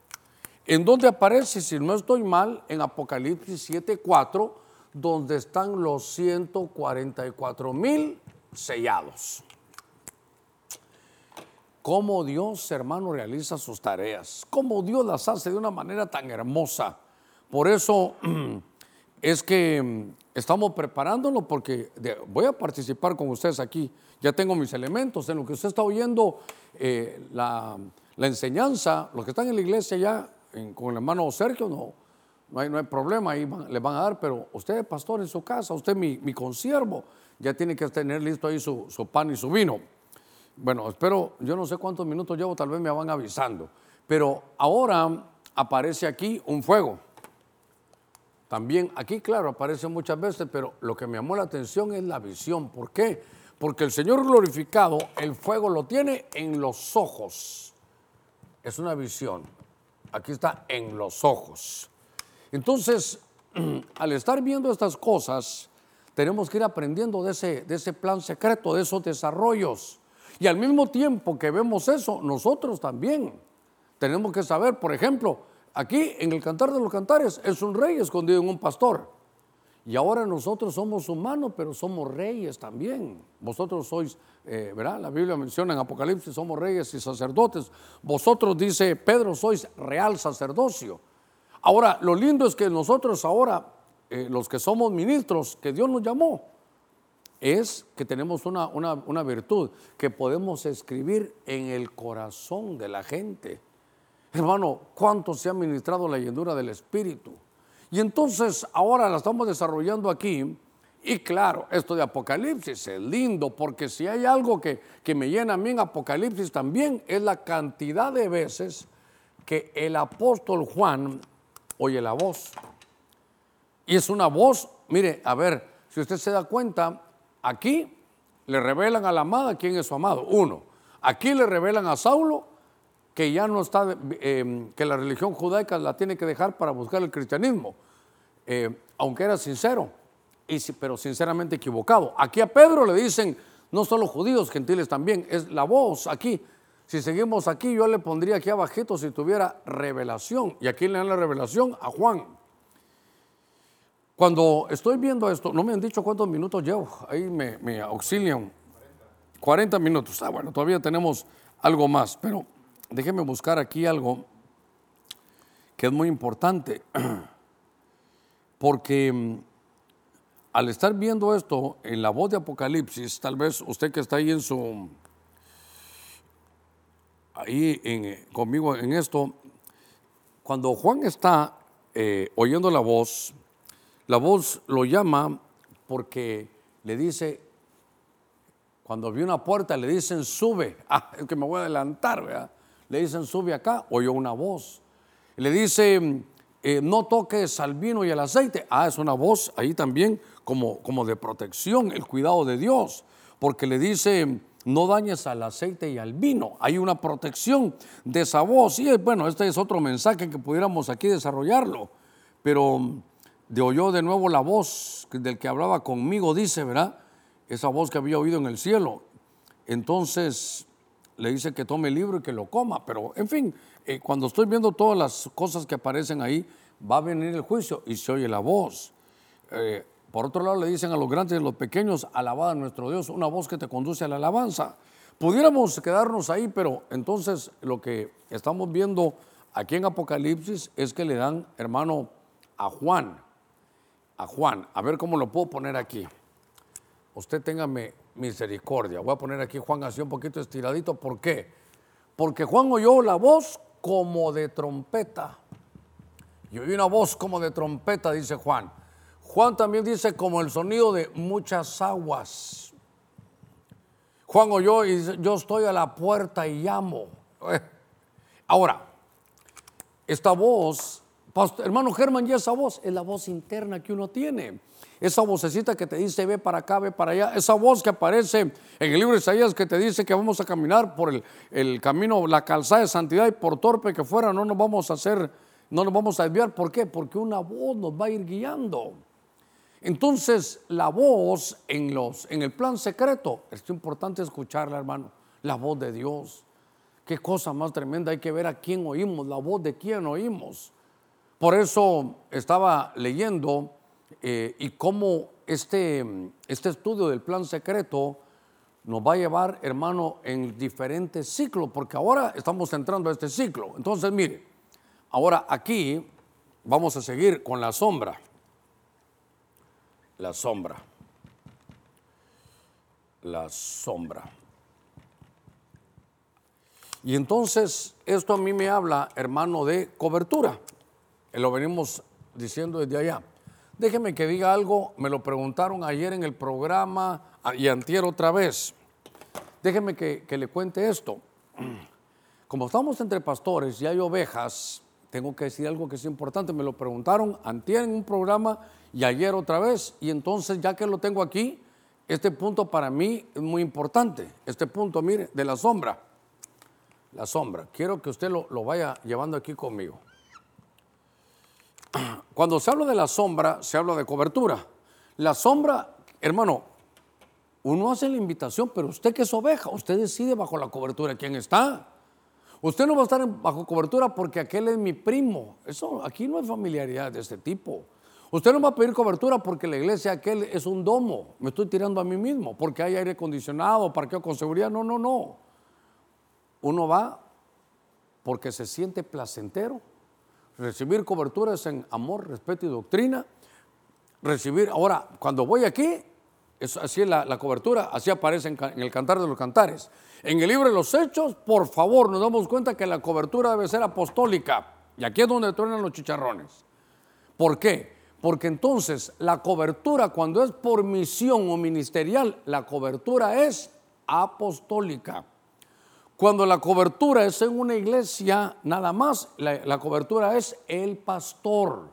¿En dónde aparece? Si no estoy mal, en Apocalipsis 7:4, donde están los 144 mil sellados. Cómo Dios, hermano, realiza sus tareas, cómo Dios las hace de una manera tan hermosa. Por eso es que mm, estamos preparándolo porque voy a participar con ustedes aquí. Ya tengo mis elementos. En lo que usted está oyendo, eh, la enseñanza, los que están en la iglesia ya, con el hermano Sergio, no, no hay, no hay problema, ahí le van a dar, pero usted, pastor, en su casa, usted, mi, mi consiervo, ya tiene que tener listo ahí su, su pan y su vino. Bueno, espero, yo no sé cuántos minutos llevo, tal vez me van avisando, pero ahora aparece aquí un fuego. También aquí, claro, aparece muchas veces, pero lo que me llamó la atención es la visión. ¿Por qué? Porque el Señor glorificado, el fuego lo tiene en los ojos. Es una visión. Aquí está en los ojos. Entonces, al estar viendo estas cosas, tenemos que ir aprendiendo de ese, de ese plan secreto, de esos desarrollos. Y al mismo tiempo que vemos eso, nosotros también tenemos que saber, por ejemplo, aquí en el Cantar de los Cantares es un rey escondido en un pastor. Y ahora nosotros somos humanos, pero somos reyes también. Vosotros sois, eh, ¿verdad? La Biblia menciona en Apocalipsis, somos reyes y sacerdotes. Vosotros, dice Pedro, sois real sacerdocio. Ahora, lo lindo es que nosotros ahora, eh, los que somos ministros, que Dios nos llamó, es que tenemos una, una, una virtud, que podemos escribir en el corazón de la gente. Hermano, ¿cuánto se ha ministrado la llenura del Espíritu? Y entonces ahora la estamos desarrollando aquí. Y claro, esto de Apocalipsis es lindo, porque si hay algo que, que me llena a mí en Apocalipsis también, es la cantidad de veces que el apóstol Juan oye la voz. Y es una voz, mire, a ver, si usted se da cuenta, aquí le revelan a la amada quién es su amado, uno. Aquí le revelan a Saulo que ya no está, eh, que la religión judaica la tiene que dejar para buscar el cristianismo, eh, aunque era sincero, y, pero sinceramente equivocado. Aquí a Pedro le dicen, no solo judíos, gentiles también, es la voz aquí. Si seguimos aquí, yo le pondría aquí abajito si tuviera revelación, y aquí le dan la revelación a Juan. Cuando estoy viendo esto, no me han dicho cuántos minutos llevo, ahí me, me auxilian. 40 minutos. Ah, bueno, todavía tenemos algo más, pero déjeme buscar aquí algo que es muy importante, porque mm, al estar viendo esto en la voz de Apocalipsis, tal vez usted que está ahí en su, ahí eh, conmigo en esto, cuando Juan está eh, oyendo la voz, la voz lo llama porque le dice, cuando vi una puerta le dicen sube, ah, es que me voy a adelantar, ¿verdad? Le dicen sube acá, oyó una voz. Le dice, eh, no toques al vino y al aceite, ah, es una voz ahí también como, como de protección, el cuidado de Dios, porque le dice, no dañes al aceite y al vino, hay una protección de esa voz. Y bueno, este es otro mensaje que pudiéramos aquí desarrollarlo, pero de oyó de nuevo la voz del que hablaba conmigo, dice, ¿verdad? Esa voz que había oído en el cielo. Entonces le dice que tome el libro y que lo coma, pero en fin, eh, cuando estoy viendo todas las cosas que aparecen ahí, va a venir el juicio y se oye la voz. Eh, por otro lado, le dicen a los grandes y a los pequeños, alabad a nuestro Dios, una voz que te conduce a la alabanza. Pudiéramos quedarnos ahí, pero entonces lo que estamos viendo aquí en Apocalipsis es que le dan, hermano, a Juan a Juan. A ver cómo lo puedo poner aquí. Usted téngame misericordia. Voy a poner aquí Juan así un poquito estiradito. ¿Por qué? Porque Juan oyó la voz como de trompeta. Y oí una voz como de trompeta, dice Juan. Juan también dice como el sonido de muchas aguas. Juan oyó y dice, yo estoy a la puerta y llamo. Ahora, esta voz, hermano Germán, y esa voz es la voz interna que uno tiene. Esa vocecita que te dice ve para acá, ve para allá. Esa voz que aparece en el libro de Isaías que te dice que vamos a caminar por el, el camino, la calzada de santidad y por torpe que fuera no nos vamos a hacer, no nos vamos a desviar. ¿Por qué? Porque una voz nos va a ir guiando. Entonces, la voz en, los, en el plan secreto, es importante escucharla, hermano, la voz de Dios. Qué cosa más tremenda, hay que ver a quién oímos, la voz de quién oímos. Por eso estaba leyendo eh, y cómo este, este estudio del plan secreto nos va a llevar, hermano, en diferentes ciclos, porque ahora estamos entrando a este ciclo. Entonces, mire, ahora aquí vamos a seguir con la sombra la sombra. La sombra. Y entonces esto a mí me habla, hermano, de cobertura. Lo venimos diciendo desde allá. Déjeme que diga algo, me lo preguntaron ayer en el programa y antier otra vez. Déjeme que, que le cuente esto. Como estamos entre pastores y hay ovejas, tengo que decir algo que es importante. Me lo preguntaron antier en un programa y ayer otra vez. Y entonces, ya que lo tengo aquí, este punto para mí es muy importante. Este punto, mire, de la sombra. La sombra. Quiero que usted lo, lo vaya llevando aquí conmigo. Cuando se habla de la sombra, se habla de cobertura. La sombra, hermano, uno hace la invitación, pero usted que es oveja, usted decide bajo la cobertura quién está. Usted no va a estar bajo cobertura porque aquel es mi primo. Eso, aquí no hay familiaridad de este tipo. Usted no va a pedir cobertura porque la iglesia aquel es un domo. Me estoy tirando a mí mismo porque hay aire acondicionado, parqueo con seguridad. No, no, no. Uno va porque se siente placentero. Recibir coberturas en amor, respeto y doctrina. Recibir, ahora, cuando voy aquí, así es la, cobertura, así aparece en, en el cantar de los cantares. En el libro de los Hechos, por favor, nos damos cuenta que la cobertura debe ser apostólica. Y aquí es donde truenan los chicharrones. ¿Por qué? Porque entonces la cobertura cuando es por misión o ministerial, la cobertura es apostólica. Cuando la cobertura es en una iglesia, nada más, la, cobertura es el pastor.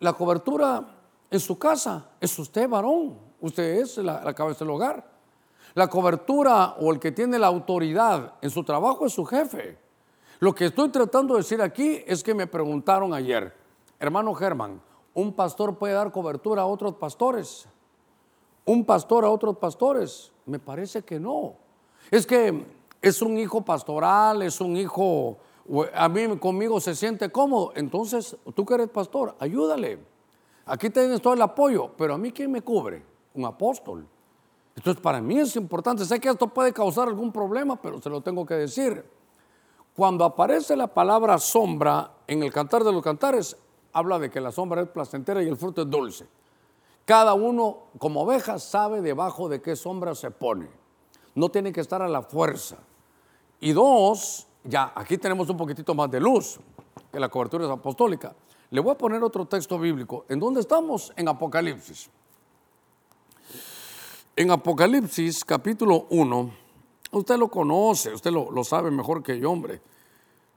La cobertura en su casa es usted, varón. Usted es la, la cabeza del hogar. La cobertura o el que tiene la autoridad en su trabajo es su jefe. Lo que estoy tratando de decir aquí es que me preguntaron ayer, hermano Germán, un pastor puede dar cobertura a otros pastores. Un pastor a otros pastores. Me parece que no. Es que es un hijo pastoral, es un hijo, a mí conmigo se siente cómodo. Entonces, tú que eres pastor, ayúdale. Aquí tienes todo el apoyo, pero a mí ¿quién me cubre? Un apóstol. Entonces, para mí es importante. Sé que esto puede causar algún problema, pero se lo tengo que decir. Cuando aparece la palabra sombra en el cantar de los cantares, habla de que la sombra es placentera y el fruto es dulce. Cada uno, como oveja, sabe debajo de qué sombra se pone. No tiene que estar a la fuerza. Y dos, ya, aquí tenemos un poquitito más de luz, que la cobertura es apostólica. Le voy a poner otro texto bíblico. ¿En dónde estamos? En Apocalipsis. En Apocalipsis capítulo 1, usted lo conoce, usted lo, lo sabe mejor que yo, hombre.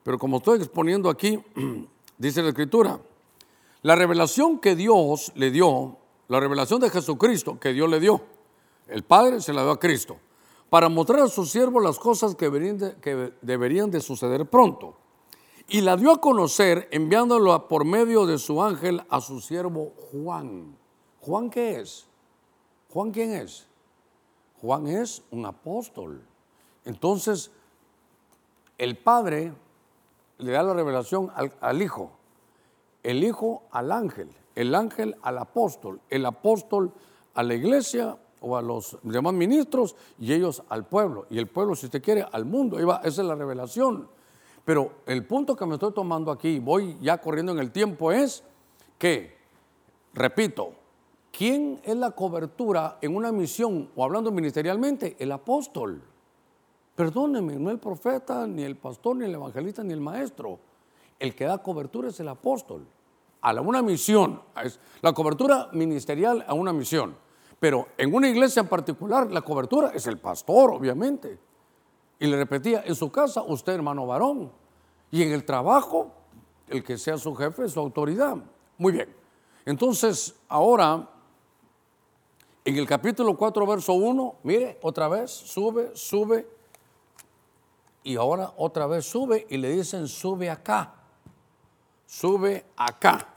Pero como estoy exponiendo aquí, dice la escritura, la revelación que Dios le dio, la revelación de Jesucristo que Dios le dio, el Padre se la dio a Cristo, para mostrar a sus siervos las cosas que deberían de, suceder pronto. Y la dio a conocer enviándolo por medio de su ángel a su siervo Juan. ¿Juan qué es? ¿Juan quién es? Juan es un apóstol. Entonces, el Padre le da la revelación al Hijo el Hijo al ángel, el ángel al apóstol, el apóstol a la iglesia o a los demás ministros y ellos al pueblo. Y el pueblo, si usted quiere, al mundo. esa es la revelación. Pero el punto que me estoy tomando aquí, voy ya corriendo en el tiempo, es que Repito, ¿quién es la cobertura en una misión o hablando ministerialmente? El apóstol. Perdóneme, no el profeta, ni el pastor, ni el evangelista, ni el maestro. El que da cobertura es el apóstol. A la- una misión, es la cobertura ministerial a una misión. Pero en una iglesia en particular, la cobertura es el pastor, obviamente. Y le repetía, en su casa, usted hermano varón. Y en el trabajo, el que sea su jefe, su autoridad. Muy bien. Entonces, ahora, en el capítulo 4, verso 1, mire, otra vez, sube, sube. Y ahora otra vez sube y le dicen, sube acá. Sube acá.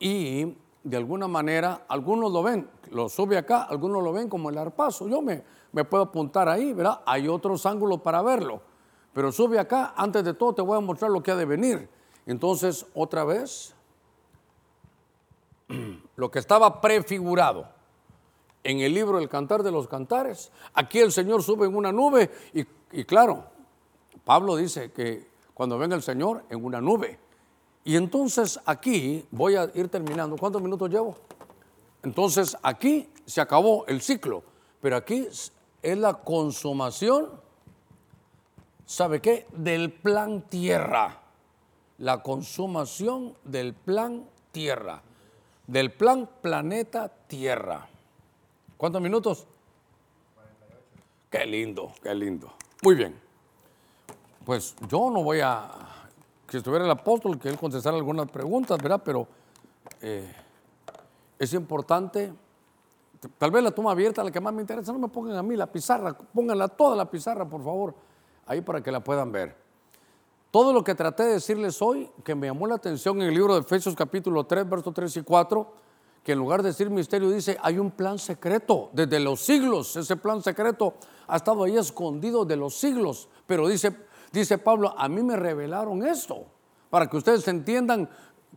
Y de alguna manera, algunos lo ven, lo sube acá, algunos lo ven como el arpazo. Yo me, puedo apuntar ahí, ¿verdad? Hay otros ángulos para verlo. Pero sube acá, antes de todo te voy a mostrar lo que ha de venir. Entonces, otra vez, lo que estaba prefigurado en el libro El Cantar de los Cantares, aquí el Señor sube en una nube y, y claro, Pablo dice que cuando venga el Señor en una nube. Y entonces aquí voy a ir terminando. ¿Cuántos minutos llevo? Entonces aquí se acabó el ciclo, pero aquí es la consumación, ¿sabe qué? Del plan tierra. La consumación del plan tierra, del plan planeta tierra. ¿Cuántos minutos? Qué lindo, qué lindo. Muy bien. Pues yo no voy a, si estuviera el apóstol, que él contestara algunas preguntas, ¿verdad? Pero eh, es importante, tal vez la toma abierta, la que más me interesa, no me pongan a mí la pizarra, pónganla toda la pizarra, por favor, ahí para que la puedan ver. Todo lo que traté de decirles hoy, que me llamó la atención en el libro de Efesios capítulo 3, versos 3 y 4, que en lugar de decir misterio dice, hay un plan secreto desde los siglos. Ese plan secreto ha estado ahí escondido de los siglos. Pero dice, dice Pablo, a mí me revelaron esto, para que ustedes entiendan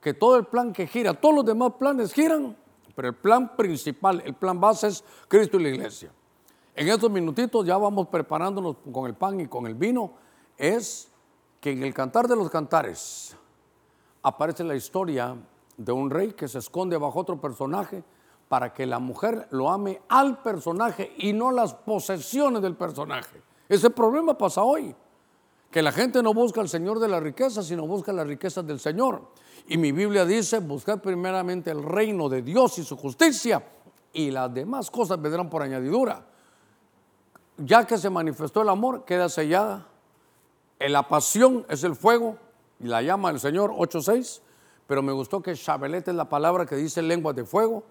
que todo el plan que gira, todos los demás planes giran, pero el plan principal, el plan base es Cristo y la iglesia. En estos minutitos ya vamos preparándonos con el pan y con el vino, es que en el cantar de los cantares aparece la historia de un rey que se esconde bajo otro personaje para que la mujer lo ame al personaje y no las posesiones del personaje. Ese problema pasa hoy, que la gente no busca al Señor de la riqueza, sino busca las riquezas del Señor. Y mi Biblia dice, buscad primeramente el reino de Dios y su justicia, y las demás cosas vendrán por añadidura. Ya que se manifestó el amor, queda sellada. La pasión es el fuego y la llama del Señor 8.6, pero me gustó que Shabelet es la palabra que dice lenguas de fuego.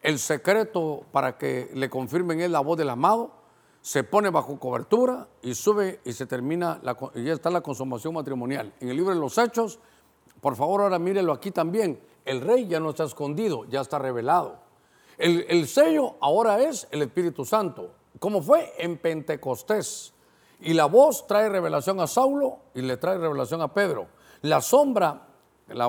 El secreto para que le confirmen es la voz del amado. Se pone bajo cobertura y sube y se termina, la, y ya está la consumación matrimonial. En el libro de los Hechos, por favor ahora mírelo aquí también, el rey ya no está escondido, ya está revelado. El, el sello ahora es el Espíritu Santo. ¿Cómo fue? En Pentecostés. Y la voz trae revelación a Saulo y le trae revelación a Pedro. La sombra,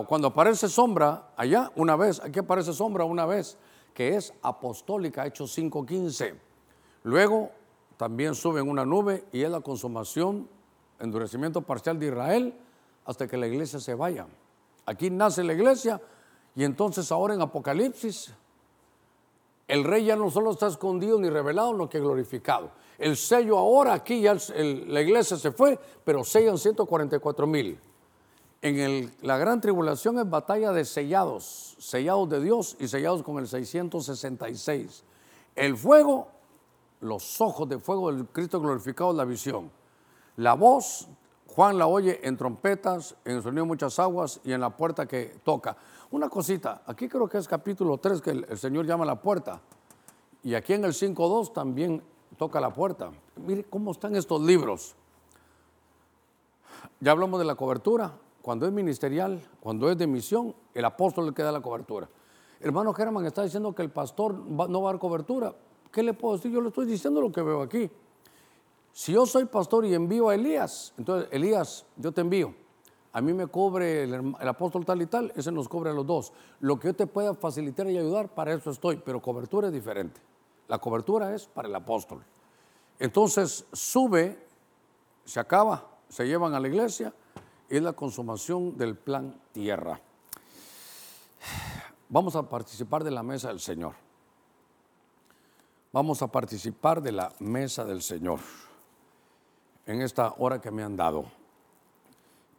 cuando aparece sombra allá una vez, aquí aparece sombra una vez, que es apostólica, Hechos 5.15. Luego también sube en una nube y es la consumación, endurecimiento parcial de Israel hasta que la iglesia se vaya. Aquí nace la iglesia y entonces ahora en Apocalipsis el rey ya no solo está escondido ni revelado, sino que glorificado. El sello ahora, aquí ya la iglesia se fue, pero sellan 144 mil. En la gran tribulación es batalla de sellados, sellados de Dios y sellados con el 666. El fuego, los ojos de fuego del Cristo glorificado la visión. La voz, Juan la oye en trompetas, en el sonido de muchas aguas y en la puerta que toca. Una cosita, aquí creo que es capítulo 3 que el, el Señor llama a la puerta. Y aquí en el 5.2 también toca la puerta. Mire cómo están estos libros. Ya hablamos de la cobertura. Cuando es ministerial, cuando es de misión, el apóstol le queda la cobertura. Hermano Germán está diciendo que el pastor no va a dar cobertura. ¿Qué le puedo decir? Yo le estoy diciendo lo que veo aquí. Si yo soy pastor y envío a Elías, entonces Elías, yo te envío. A mí me cubre el, apóstol tal y tal, ese nos cubre a los dos. Lo que yo te pueda facilitar y ayudar, para eso estoy, pero cobertura es diferente. La cobertura es para el apóstol. Entonces sube, se acaba, se llevan a la iglesia, es la consumación del plan tierra. vamos a participar de la mesa del Señor. Vamos a participar de la mesa del Señor en esta hora que me han dado.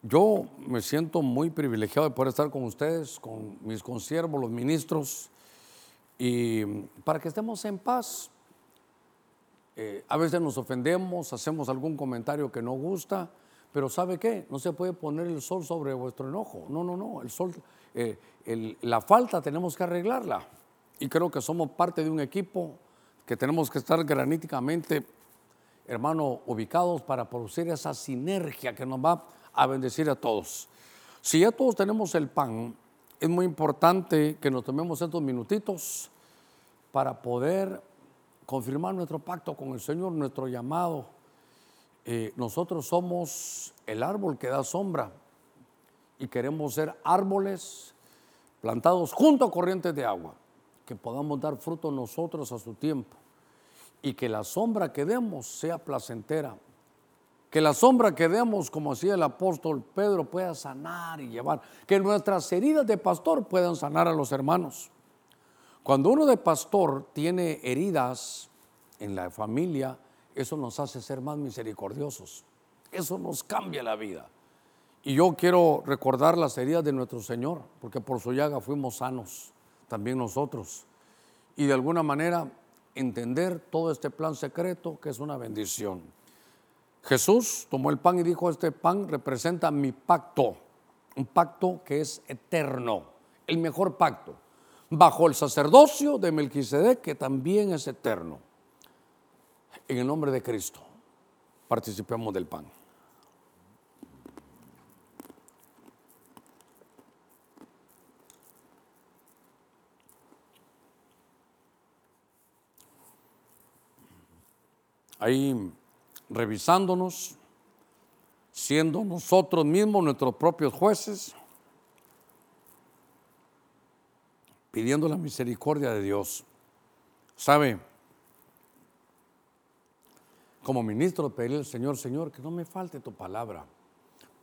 Yo me siento muy privilegiado de poder estar con ustedes, con mis consiervos, los ministros, y para que estemos en paz. Eh, a veces nos ofendemos, hacemos algún comentario que no gusta, pero ¿sabe qué? No se puede poner el sol sobre vuestro enojo. No, no, no. El sol, eh, la falta tenemos que arreglarla. Y creo que somos parte de un equipo que tenemos que estar graníticamente, hermano, ubicados para producir esa sinergia que nos va a bendecir a todos. Si ya todos tenemos el pan, es muy importante que nos tomemos estos minutitos para poder confirmar nuestro pacto con el Señor, nuestro llamado eh, nosotros somos el árbol que da sombra y queremos ser árboles plantados junto a corrientes de agua, que podamos dar fruto nosotros a su tiempo y que la sombra que demos sea placentera, que la sombra que demos, como decía el apóstol Pedro, pueda sanar y llevar, que nuestras heridas de pastor puedan sanar a los hermanos. Cuando uno de pastor tiene heridas en la familia, eso nos hace ser más misericordiosos. Eso nos cambia la vida. Y yo quiero recordar las heridas de nuestro Señor, porque por su llaga fuimos sanos, también nosotros. Y de alguna manera entender todo este plan secreto que es una bendición. Jesús tomó el pan y dijo, este pan representa mi pacto, un pacto que es eterno, el mejor pacto, bajo el sacerdocio de Melquisedec, que también es eterno. En el nombre de Cristo, participemos del pan. Ahí revisándonos, siendo nosotros mismos nuestros propios jueces, pidiendo la misericordia de Dios. ¿Sabe? como ministro pedirle al Señor, Señor, que no me falte tu palabra.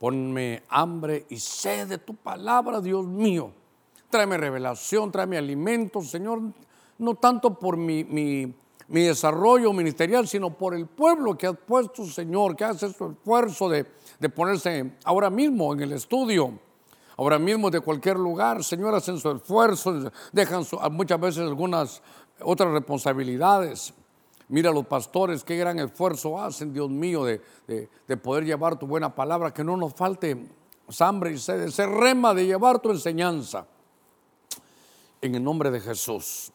Ponme hambre y sed de tu palabra, Dios mío. Tráeme revelación, tráeme alimento, Señor, no tanto por mi, mi, desarrollo ministerial, sino por el pueblo que has puesto, Señor, que hace su esfuerzo de, de ponerse ahora mismo en el estudio ahora mismo de cualquier lugar, Señor, hacen su esfuerzo, dejan muchas veces algunas otras responsabilidades. Mira los pastores, qué gran esfuerzo hacen, Dios mío, de, poder llevar tu buena palabra, que no nos falte hambre y sed, ese rema de llevar tu enseñanza. En el nombre de Jesús.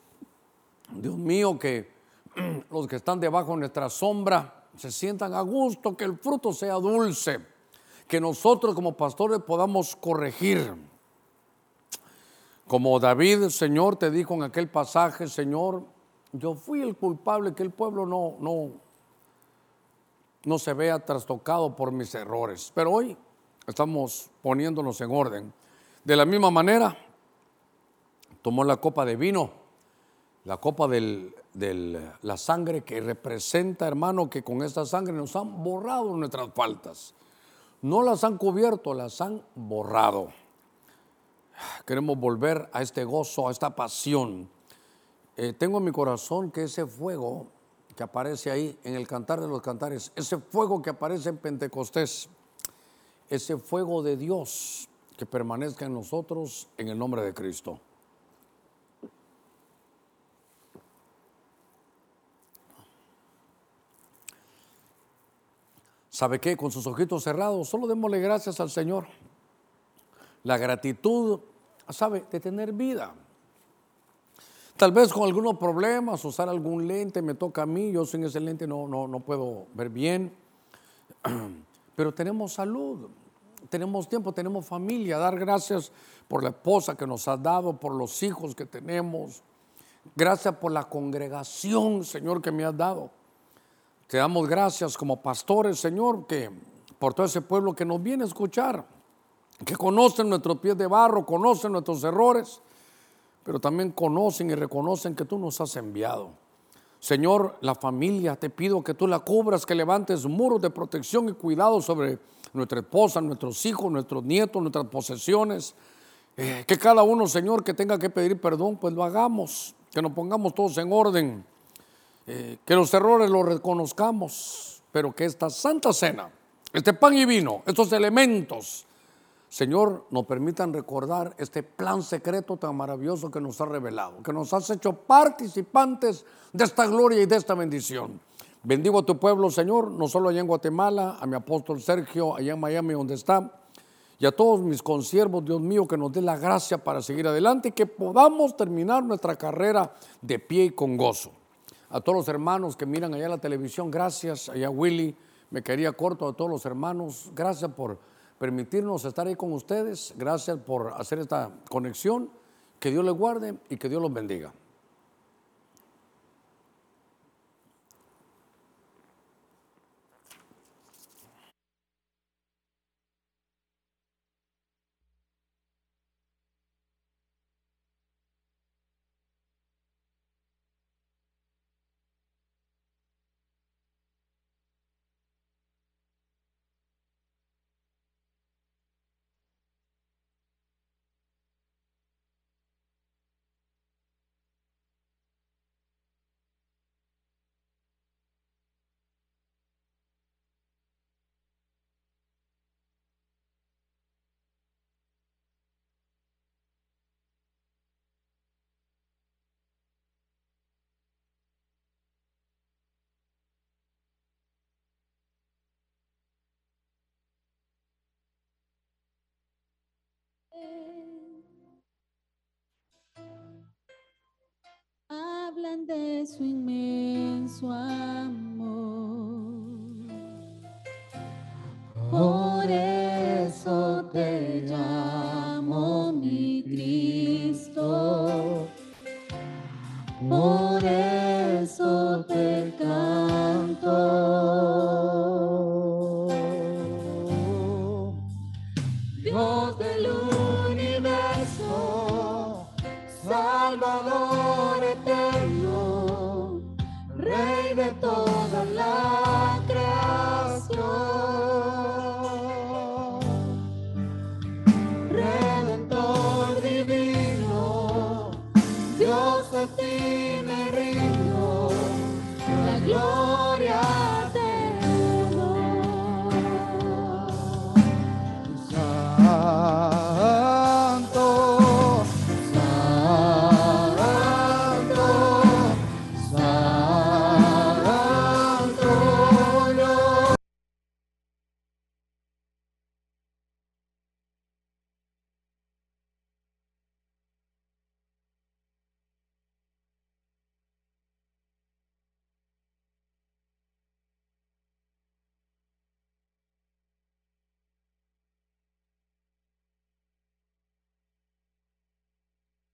Dios mío, que los que están debajo de nuestra sombra se sientan a gusto, que el fruto sea dulce, que nosotros como pastores podamos corregir. Como David, Señor, te dijo en aquel pasaje, Señor, yo fui el culpable que el pueblo no, no, no se vea trastocado por mis errores. Pero hoy estamos poniéndonos en orden. De la misma manera, tomó la copa de vino, la copa de la sangre que representa, hermano, que con esta sangre nos han borrado nuestras faltas. No las han cubierto, las han borrado. Queremos volver a este gozo, a esta pasión eh, tengo en mi corazón que ese fuego que aparece ahí en el cantar de los cantares, ese fuego que aparece en Pentecostés, ese fuego de Dios que permanezca en nosotros en el nombre de Cristo. ¿Sabe qué? Con sus ojitos cerrados, solo démosle gracias al Señor. La gratitud, ¿sabe? De tener vida. Tal vez con algunos problemas, usar algún lente, me toca a mí, yo sin ese lente no, no, no puedo ver bien. Pero tenemos salud, tenemos tiempo, tenemos familia. Dar gracias por la esposa que nos ha dado, por los hijos que tenemos. Gracias por la congregación, Señor, que me has dado. Te damos gracias como pastores, Señor, que por todo ese pueblo que nos viene a escuchar, que conocen nuestros pies de barro, conocen nuestros errores pero también conocen y reconocen que tú nos has enviado. Señor, la familia, te pido que tú la cubras, que levantes muros de protección y cuidado sobre nuestra esposa, nuestros hijos, nuestros nietos, nuestras posesiones. Eh, que cada uno, Señor, que tenga que pedir perdón, pues lo hagamos, que nos pongamos todos en orden, eh, que los errores los reconozcamos, pero que esta santa cena, este pan y vino, estos elementos, Señor, nos permitan recordar este plan secreto tan maravilloso que nos ha revelado, que nos has hecho participantes de esta gloria y de esta bendición. Bendigo a tu pueblo, Señor, no solo allá en Guatemala, a mi apóstol Sergio, allá en Miami, donde está, y a todos mis consiervos, Dios mío, que nos dé la gracia para seguir adelante y que podamos terminar nuestra carrera de pie y con gozo. A todos los hermanos que miran allá la televisión, gracias. Allá Willy, me quería corto a todos los hermanos, gracias por permitirnos estar ahí con ustedes. Gracias por hacer esta conexión. Que Dios les guarde y que Dios los bendiga. Hablan de su inmenso amor.